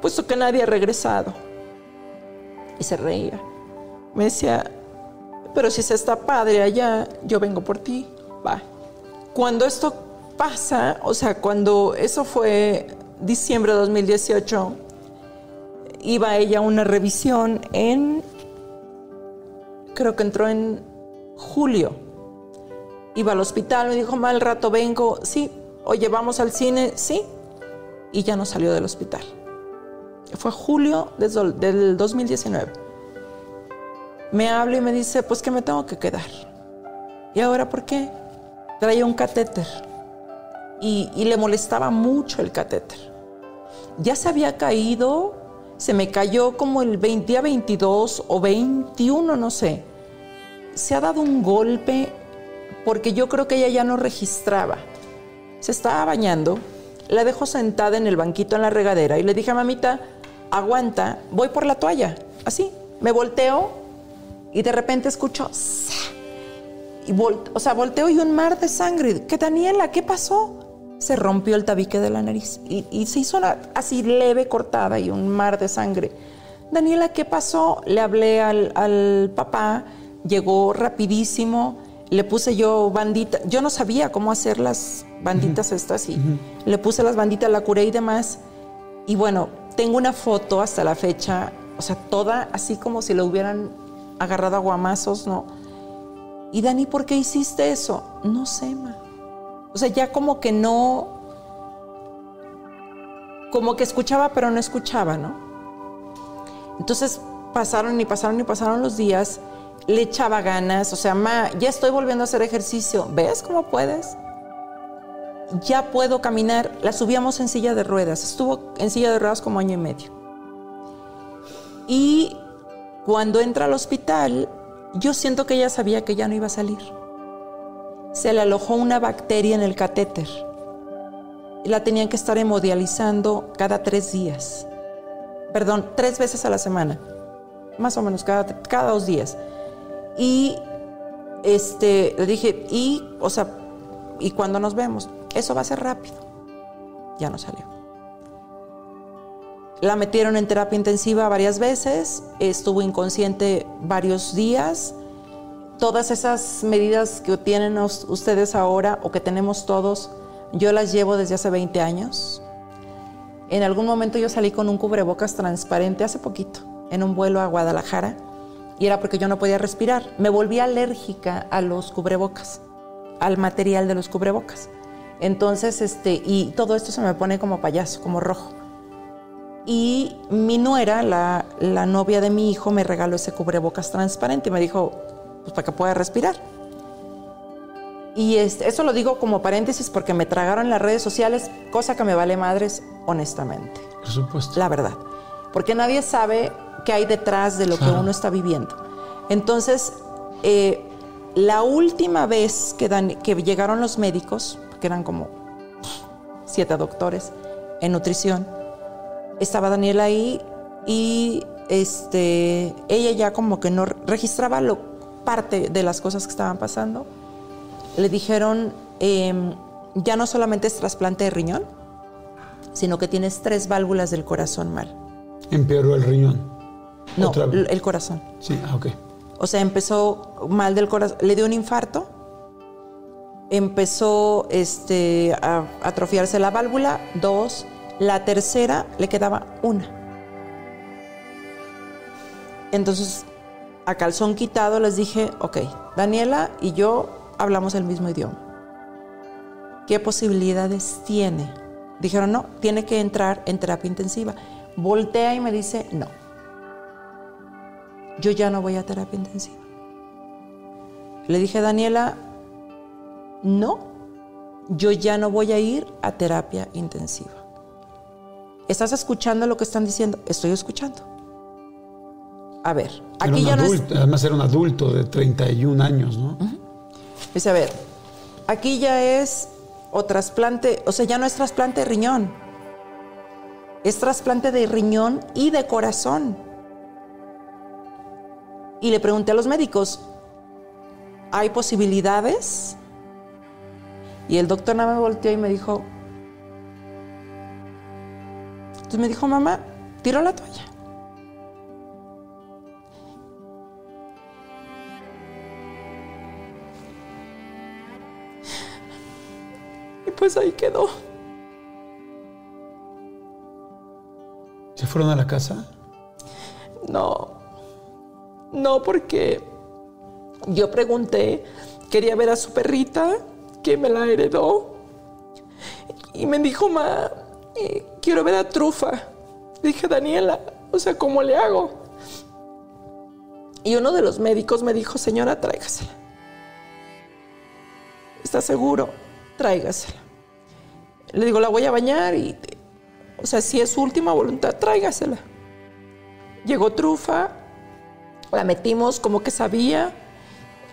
puesto que nadie ha regresado. Y se reía. Me decía, pero si se está padre allá, yo vengo por ti. Va. Cuando esto pasa, o sea, cuando eso fue diciembre de 2018, iba ella a una revisión en, creo que entró en julio. Iba al hospital, me dijo, mal rato vengo, sí, oye, vamos al cine, sí, y ya no salió del hospital. Fue julio del 2019. Me habla y me dice, pues que me tengo que quedar. ¿Y ahora por qué? Traía un catéter y, le molestaba mucho el catéter. Ya se había caído se me cayó como el día 22 o 21, no sé. Se ha dado un golpe porque yo creo que ella ya no registraba. Se estaba bañando, la dejó sentada en el banquito en la regadera y le dije a mamita, aguanta, voy por la toalla. Así, me volteo y de repente escucho, y o sea, volteo y un mar de sangre. ¿Qué Daniela? ¿Qué pasó? Se rompió el tabique de la nariz y, se hizo así leve cortada y un mar de sangre. Daniela, ¿qué pasó? Le hablé al, papá, llegó rapidísimo, le puse yo bandita, yo no sabía cómo hacer las banditas estas y le puse las banditas, la curé y demás. Y bueno, tengo una foto hasta la fecha, o sea, toda así como si le hubieran agarrado a guamazos, ¿no? Y Dani, ¿por qué hiciste eso? No sé, ma. O sea, ya como que no, como que escuchaba pero no escuchaba, ¿no? Entonces pasaron y pasaron y pasaron los días, le echaba ganas, o sea, ma, ya estoy volviendo a hacer ejercicio, ¿ves cómo puedes? Ya puedo caminar, la subíamos en silla de ruedas, estuvo en silla de ruedas como año y medio. Y cuando entra al hospital, yo siento que ella sabía que ya no iba a salir se le alojó una bacteria en el catéter. La tenían que estar hemodializando cada tres días. Perdón, tres veces a la semana. Más o menos cada, cada dos días. Y este, le dije, y, o sea, ¿y cuando nos vemos? Eso va a ser rápido. Ya no salió. La metieron en terapia intensiva varias veces, estuvo inconsciente varios días todas esas medidas que tienen ustedes ahora o que tenemos todos, yo las llevo desde hace 20 años. En algún momento yo salí con un cubrebocas transparente hace poquito, en un vuelo a Guadalajara, y era porque yo no podía respirar. Me volví alérgica a los cubrebocas, al material de los cubrebocas. Entonces, este, y todo esto se me pone como payaso, como rojo. Y mi nuera, la, la novia de mi hijo, me regaló ese cubrebocas transparente y me dijo, pues para que pueda respirar. Y este, eso lo digo como paréntesis porque me tragaron las redes sociales, cosa que me vale madres, honestamente. Por supuesto. La verdad. Porque nadie sabe qué hay detrás de lo que uno está viviendo. Entonces, eh, la última vez que, que llegaron los médicos, que eran como siete doctores en nutrición, estaba Daniela ahí y este, ella ya como que no registraba lo parte de las cosas que estaban pasando. Le dijeron, em, ya no solamente es trasplante de riñón, sino que tienes tres válvulas del corazón mal. ¿Empeoró el riñón? No, el corazón. Sí, ah, ok. O sea, empezó mal del corazón, le dio un infarto, empezó este, a atrofiarse la válvula, dos, la tercera le quedaba una. Entonces a calzón quitado les dije, ok, Daniela y yo hablamos el mismo idioma. ¿Qué posibilidades tiene? Dijeron, no, tiene que entrar en terapia intensiva. Voltea y me dice, no, yo ya no voy a terapia intensiva. Le dije, Daniela, no, yo ya no voy a ir a terapia intensiva. ¿Estás escuchando lo que están diciendo? Estoy escuchando a ver, aquí ya no es... Además era un adulto de 31 años, ¿no? Dice, a ver, aquí ya es o trasplante, o sea, ya no es trasplante de riñón. Es trasplante de riñón y de corazón. Y le pregunté a los médicos, hay posibilidades. Y el doctor nada me volteó y me dijo, entonces me dijo, mamá, tiro la toalla. Pues ahí quedó. ¿Se fueron a la casa? No, no, porque yo pregunté, quería ver a su perrita, que me la heredó. Y me dijo, ma, eh, quiero ver a Trufa. dije, Daniela, o sea, ¿cómo le hago? Y uno de los médicos me dijo, señora, tráigasela. ¿Está seguro? Tráigasela. Le digo, la voy a bañar y, o sea, si es su última voluntad, tráigasela. Llegó Trufa, la metimos como que sabía,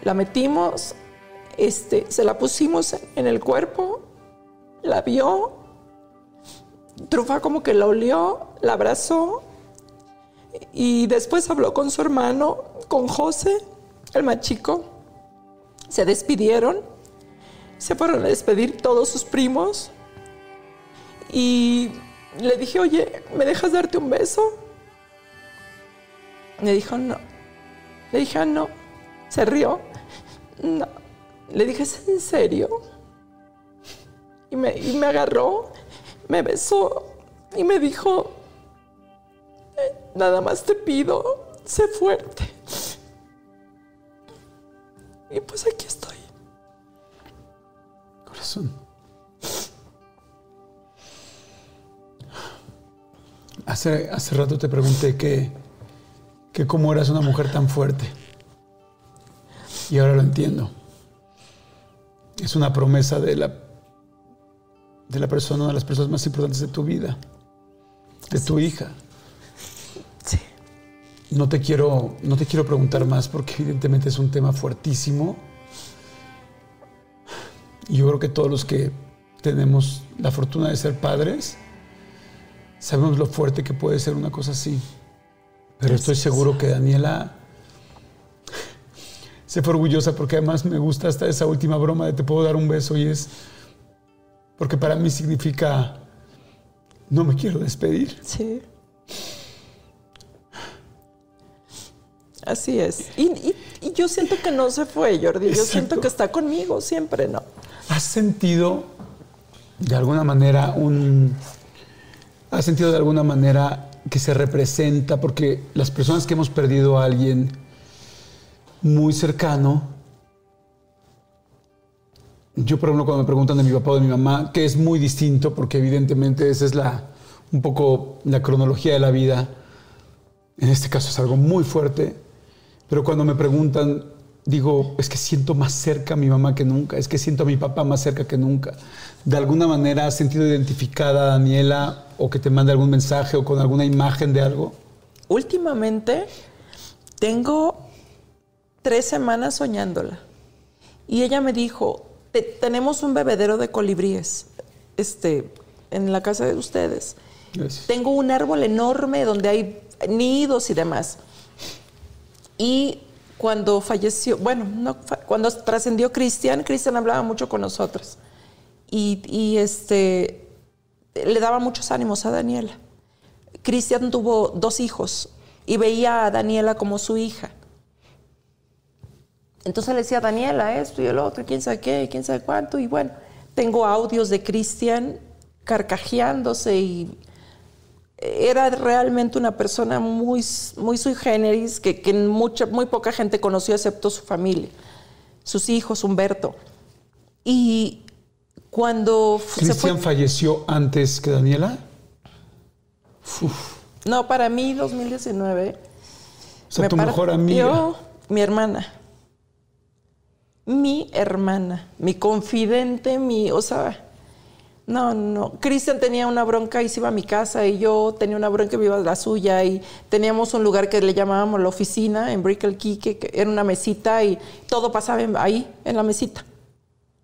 la metimos, este, se la pusimos en el cuerpo, la vio, Trufa como que la olió, la abrazó y después habló con su hermano, con José, el más chico. Se despidieron, se fueron a despedir todos sus primos y le dije, oye, ¿me dejas darte un beso? Me dijo, no. Le dije, ah, no. Se rió. No. Le dije, ¿es en serio? Y me, y me agarró, me besó y me dijo, "Eh, nada más te pido, sé fuerte. Y pues aquí estoy. Corazón. Hace, hace rato te pregunté que, que cómo eras una mujer tan fuerte. Y ahora lo entiendo. Es una promesa de la, de la persona, una de las personas más importantes de tu vida, de tu hija. Sí. No te quiero, no te quiero preguntar más porque evidentemente es un tema fuertísimo. Y yo creo que todos los que tenemos la fortuna de ser padres, sabemos lo fuerte que puede ser una cosa así. Pero estoy seguro que Daniela se fue orgullosa porque además me gusta hasta esa última broma de te puedo dar un beso y es porque para mí significa no me quiero despedir. Sí. Así es. Y, y- y yo siento que no se fue, Jordi. Yo Exacto. siento que está conmigo siempre, ¿no? ¿Has sentido de alguna manera un... ¿Has sentido de alguna manera que se representa? Porque las personas que hemos perdido a alguien muy cercano, yo por ejemplo cuando me preguntan de mi papá o de mi mamá, que es muy distinto porque evidentemente esa es la, un poco la cronología de la vida, en este caso es algo muy fuerte, pero cuando me preguntan, digo, es que siento más cerca a mi mamá que nunca, es que siento a mi papá más cerca que nunca. ¿De alguna manera has sentido identificada a Daniela o que te mande algún mensaje o con alguna imagen de algo? Últimamente tengo tres semanas soñándola. Y ella me dijo, "Te- tenemos un bebedero de colibríes este, en la casa de ustedes. Gracias. Tengo un árbol enorme donde hay nidos y demás. Y cuando falleció, bueno, no, cuando trascendió Cristian, Cristian hablaba mucho con nosotros. Y, y, este, le daba muchos ánimos a Daniela. Cristian tuvo dos hijos y veía a Daniela como su hija. Entonces le decía a Daniela esto y el otro, quién sabe qué, quién sabe cuánto. Y bueno, tengo audios de Cristian carcajeándose y era realmente una persona muy, muy sui generis que, que mucha, muy poca gente conoció excepto su familia, sus hijos, Humberto. Y cuando. ¿Cristian falleció antes que Daniela? No, para mí 2019... O sea, tu mejor amiga. partió Mi hermana. Mi hermana, mi confidente, mi, o sea, no, no. Cristian tenía una bronca y se iba a mi casa y yo tenía una bronca y me iba a la suya y teníamos un lugar que le llamábamos la oficina en Brickell Key, que, era una mesita y todo pasaba ahí, en la mesita.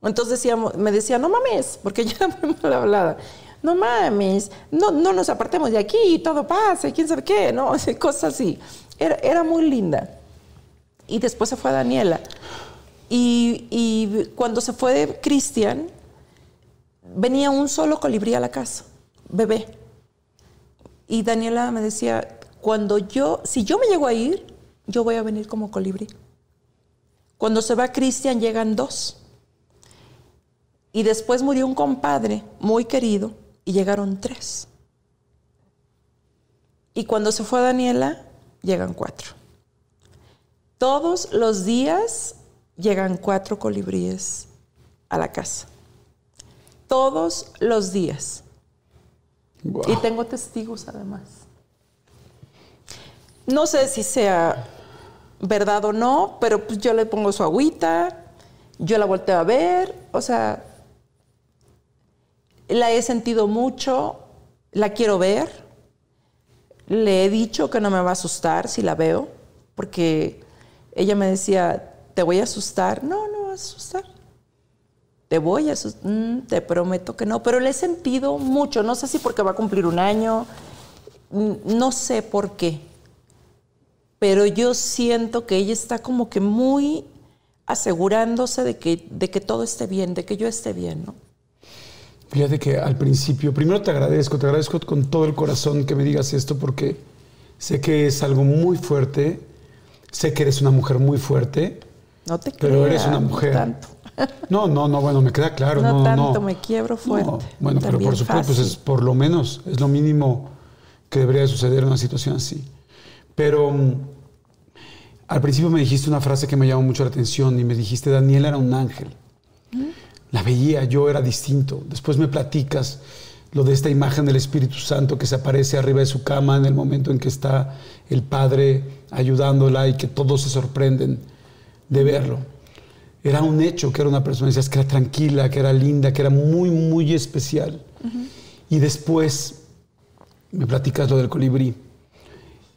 Entonces decíamos, me decía, no mames, porque yo era muy mal hablada. No mames, no, no nos apartemos de aquí, todo pasa, y quién sabe qué, ¿no? Cosas así. Era, era muy linda. Y después se fue Daniela. Y, y cuando se fue Cristian, venía un solo colibrí a la casa, bebé. Y Daniela me decía, cuando yo, si yo me llego a ir, yo voy a venir como colibrí. Cuando se va Cristian llegan dos. Y después murió un compadre muy querido y llegaron tres. Y cuando se fue Daniela, llegan cuatro. Todos los días llegan cuatro colibríes a la casa. Todos los días. Y tengo testigos además. No sé si sea verdad o no, pero pues yo le pongo su agüita, yo la volteo a ver, o sea, la he sentido mucho, la quiero ver, le he dicho que no me va a asustar si la veo, porque ella me decía, te voy a asustar, no, no va a asustar, te voy a mm, te prometo que no, pero le he sentido mucho, no sé si porque va a cumplir un año, no sé por qué, pero yo siento que ella está como que muy asegurándose de que, de que todo esté bien, de que yo esté bien, ¿no? Fíjate que al principio, primero te agradezco, te agradezco con todo el corazón que me digas esto porque sé que es algo muy fuerte, sé que eres una mujer muy fuerte, no te pero eres una mujer. Tanto. No, no, no, bueno, me queda claro. No, No, tanto, no. me quiebro fuerte. No, bueno, pero por supuesto, pues es por lo menos, es lo mínimo que debería de suceder en una situación así. Pero mm, al principio me dijiste una frase que me llamó mucho la atención y me dijiste, Daniela era un ángel. La veía, yo era distinto. Después me platicas lo de esta imagen del Espíritu Santo que se aparece arriba de su cama en el momento en que está el Padre ayudándola y que todos se sorprenden de verlo. Era un hecho que era una persona, decías que era tranquila, que era linda, que era muy, muy especial. Y después me platicas lo del colibrí.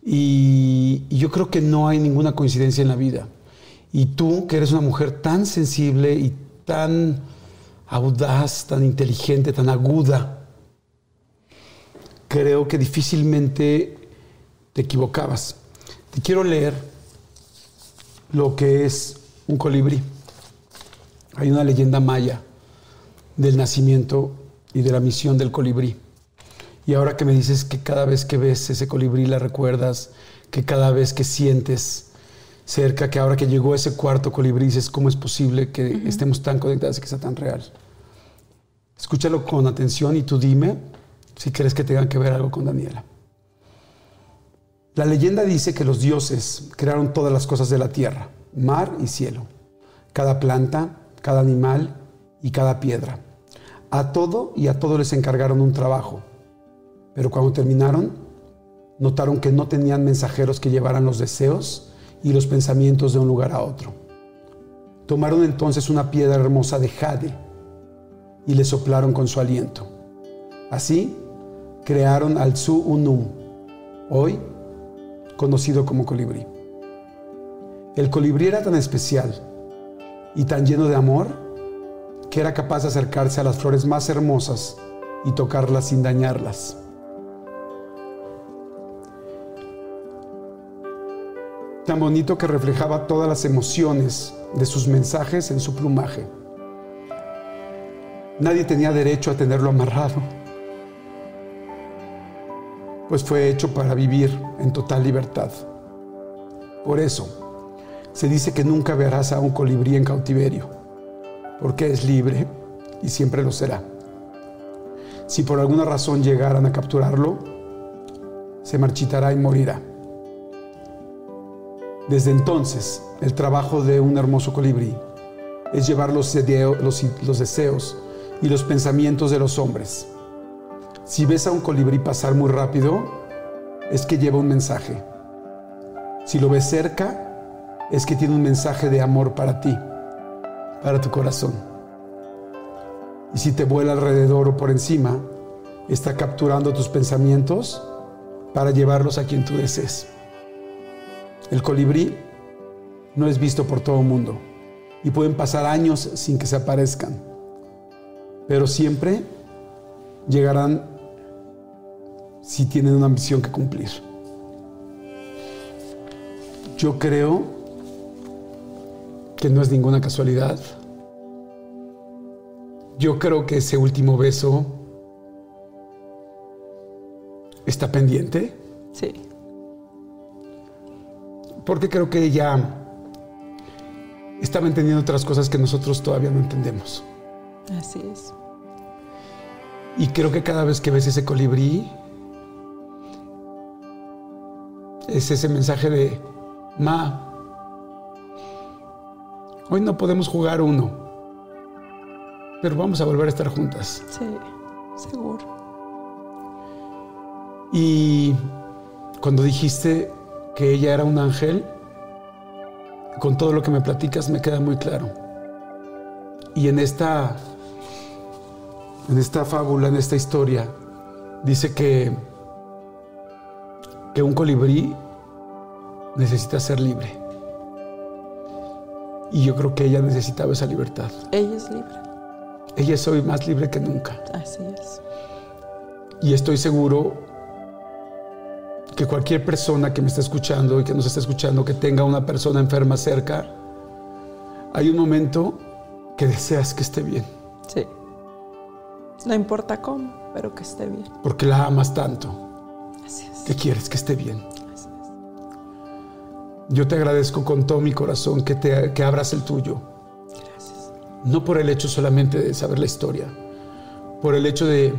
Y, y yo creo que no hay ninguna coincidencia en la vida. Y tú, que eres una mujer tan sensible y tan audaz, tan inteligente, tan aguda, creo que difícilmente te equivocabas. Te quiero leer lo que es un colibrí. Hay una leyenda maya del nacimiento y de la misión del colibrí. Y ahora que me dices que cada vez que ves ese colibrí la recuerdas, que cada vez que sientes cerca, que ahora que llegó ese cuarto colibrí, dices, ¿cómo es posible que estemos tan conectados y que sea tan real? Escúchalo con atención y tú dime si crees que tengan que ver algo con Daniela. La leyenda dice que los dioses crearon todas las cosas de la tierra, mar y cielo, cada planta, cada animal y cada piedra. A todo y a todo les encargaron un trabajo, pero cuando terminaron, notaron que no tenían mensajeros que llevaran los deseos y los pensamientos de un lugar a otro. Tomaron entonces una piedra hermosa de jade y le soplaron con su aliento. Así crearon al Su Unum, hoy conocido como colibrí. El colibrí era tan especial y tan lleno de amor que era capaz de acercarse a las flores más hermosas y tocarlas sin dañarlas. Tan bonito que reflejaba todas las emociones de sus mensajes en su plumaje. Nadie tenía derecho a tenerlo amarrado, pues fue hecho para vivir en total libertad. Por eso, se dice que nunca verás a un colibrí en cautiverio, porque es libre y siempre lo será. Si por alguna razón llegaran a capturarlo, se marchitará y morirá. Desde entonces, el trabajo de un hermoso colibrí es llevar los, deseos y los pensamientos de los hombres. Si ves a un colibrí pasar muy rápido, es que lleva un mensaje. Si lo ves cerca, es que tiene un mensaje de amor para ti, para tu corazón. Y si te vuela alrededor o por encima, está capturando tus pensamientos para llevarlos a quien tú desees. El colibrí no es visto por todo el mundo y pueden pasar años sin que se aparezcan, pero siempre llegarán si tienen una misión que cumplir. Yo creo que no es ninguna casualidad. Yo creo que ese último beso está pendiente. Sí. Porque creo que ella estaba entendiendo otras cosas que nosotros todavía no entendemos. Así es. Y creo que cada vez que ves ese colibrí, es ese mensaje de, Ma, hoy no podemos jugar uno, pero vamos a volver a estar juntas. Sí, seguro. Y cuando dijiste que ella era un ángel, con todo lo que me platicas me queda muy claro. Y en esta, en esta fábula, en esta historia, dice que, que un colibrí necesita ser libre. Y yo creo que ella necesitaba esa libertad. Ella es libre. Ella es hoy más libre que nunca. Así es. Y estoy seguro que cualquier persona que me está escuchando y que nos está escuchando, que tenga una persona enferma cerca, hay un momento que deseas que esté bien. Sí. No importa cómo, pero que esté bien. Porque la amas tanto Así es. que quieres que esté bien. Yo te agradezco con todo mi corazón que, te, que abras el tuyo. Gracias. No por el hecho solamente de saber la historia, por el hecho de,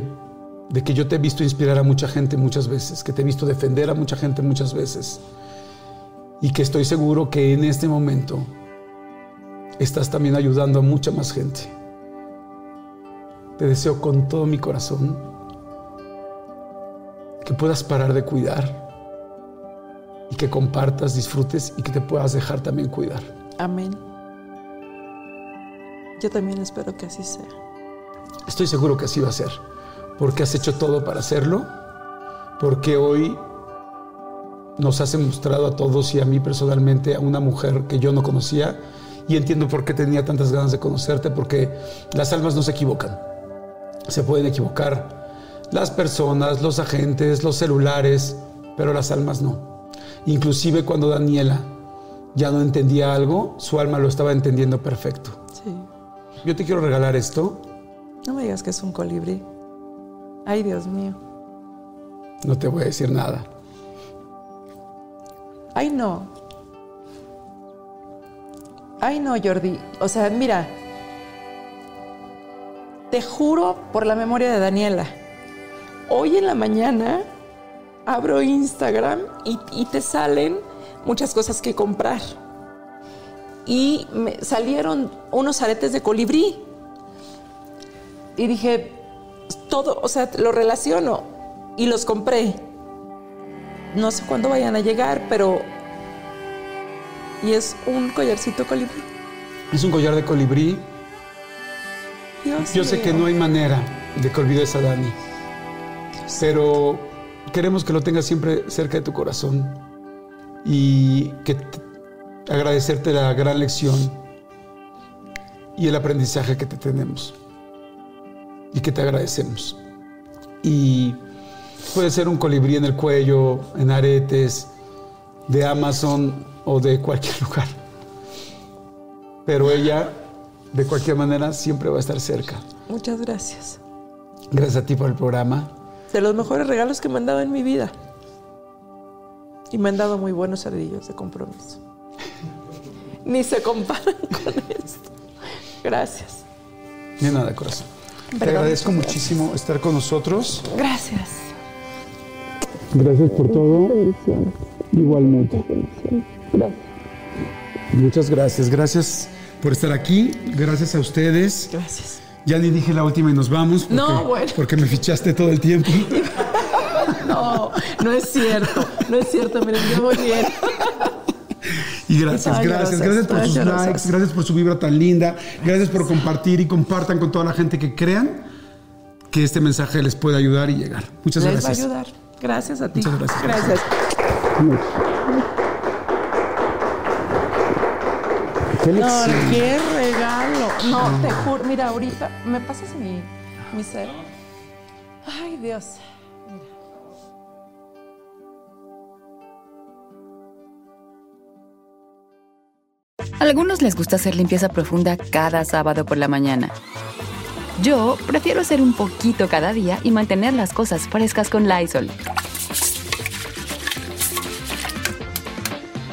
de que yo te he visto inspirar a mucha gente muchas veces, que te he visto defender a mucha gente muchas veces y que estoy seguro que en este momento estás también ayudando a mucha más gente. Te deseo con todo mi corazón que puedas parar de cuidar y que compartas, disfrutes y que te puedas dejar también cuidar. Amén. Yo también espero que así sea. Estoy seguro que así va a ser, porque has hecho todo para hacerlo, porque hoy nos has mostrado a todos y a mí personalmente a una mujer que yo no conocía y entiendo por qué tenía tantas ganas de conocerte, porque las almas no se equivocan. Se pueden equivocar las personas, los agentes, los celulares, pero las almas no. Inclusive cuando Daniela ya no entendía algo, su alma lo estaba entendiendo perfecto. Sí. Yo te quiero regalar esto. No me digas que es un colibrí. Ay, Dios mío. No te voy a decir nada. Ay, no. Ay, no, Jordi. O sea, mira. Te juro por la memoria de Daniela. Hoy en la mañana abro Instagram y, y te salen muchas cosas que comprar. Y me salieron unos aretes de colibrí. Y dije, todo, o sea, lo relaciono. Y los compré. No sé cuándo vayan a llegar, pero. Y es un collarcito colibrí. Es un collar de colibrí. Dios Yo sé que no hay manera de que olvides a Dani, pero queremos que lo tengas siempre cerca de tu corazón y que te- agradecerte la gran lección y el aprendizaje que te tenemos y que te agradecemos. Y puede ser un colibrí en el cuello, en aretes, de Amazon o de cualquier lugar. Pero ella, de cualquier manera, siempre va a estar cerca. Muchas gracias. Gracias a ti por el programa. De los mejores regalos que me han dado en mi vida. Y me han dado muy buenos cerdillos de compromiso. Ni se comparan con esto. Gracias. De nada, corazón. Te agradezco muchísimo estar con nosotros. Gracias. Gracias por todo. Igualmente. Muchas gracias. Gracias por estar aquí. Gracias a ustedes. Gracias. Ya ni dije la última y nos vamos. Porque, No, bueno. Porque me fichaste todo el tiempo. No, no es cierto. No es cierto. Miren, yo voy bien. Y gracias, gracias, gracias por sus likes, gracias por su vibra tan linda, gracias por compartir y compartan con toda la gente que crean que este mensaje les puede ayudar y llegar. Muchas Les gracias. va a ayudar. Gracias a ti. Muchas gracias. Gracias. No. No, te juro. Mira, ahorita, ¿me pasas mi, mi cero? Ay, Dios. algunos les gusta hacer limpieza profunda cada sábado por la mañana. Yo prefiero hacer un poquito cada día y mantener las cosas frescas con Lysol.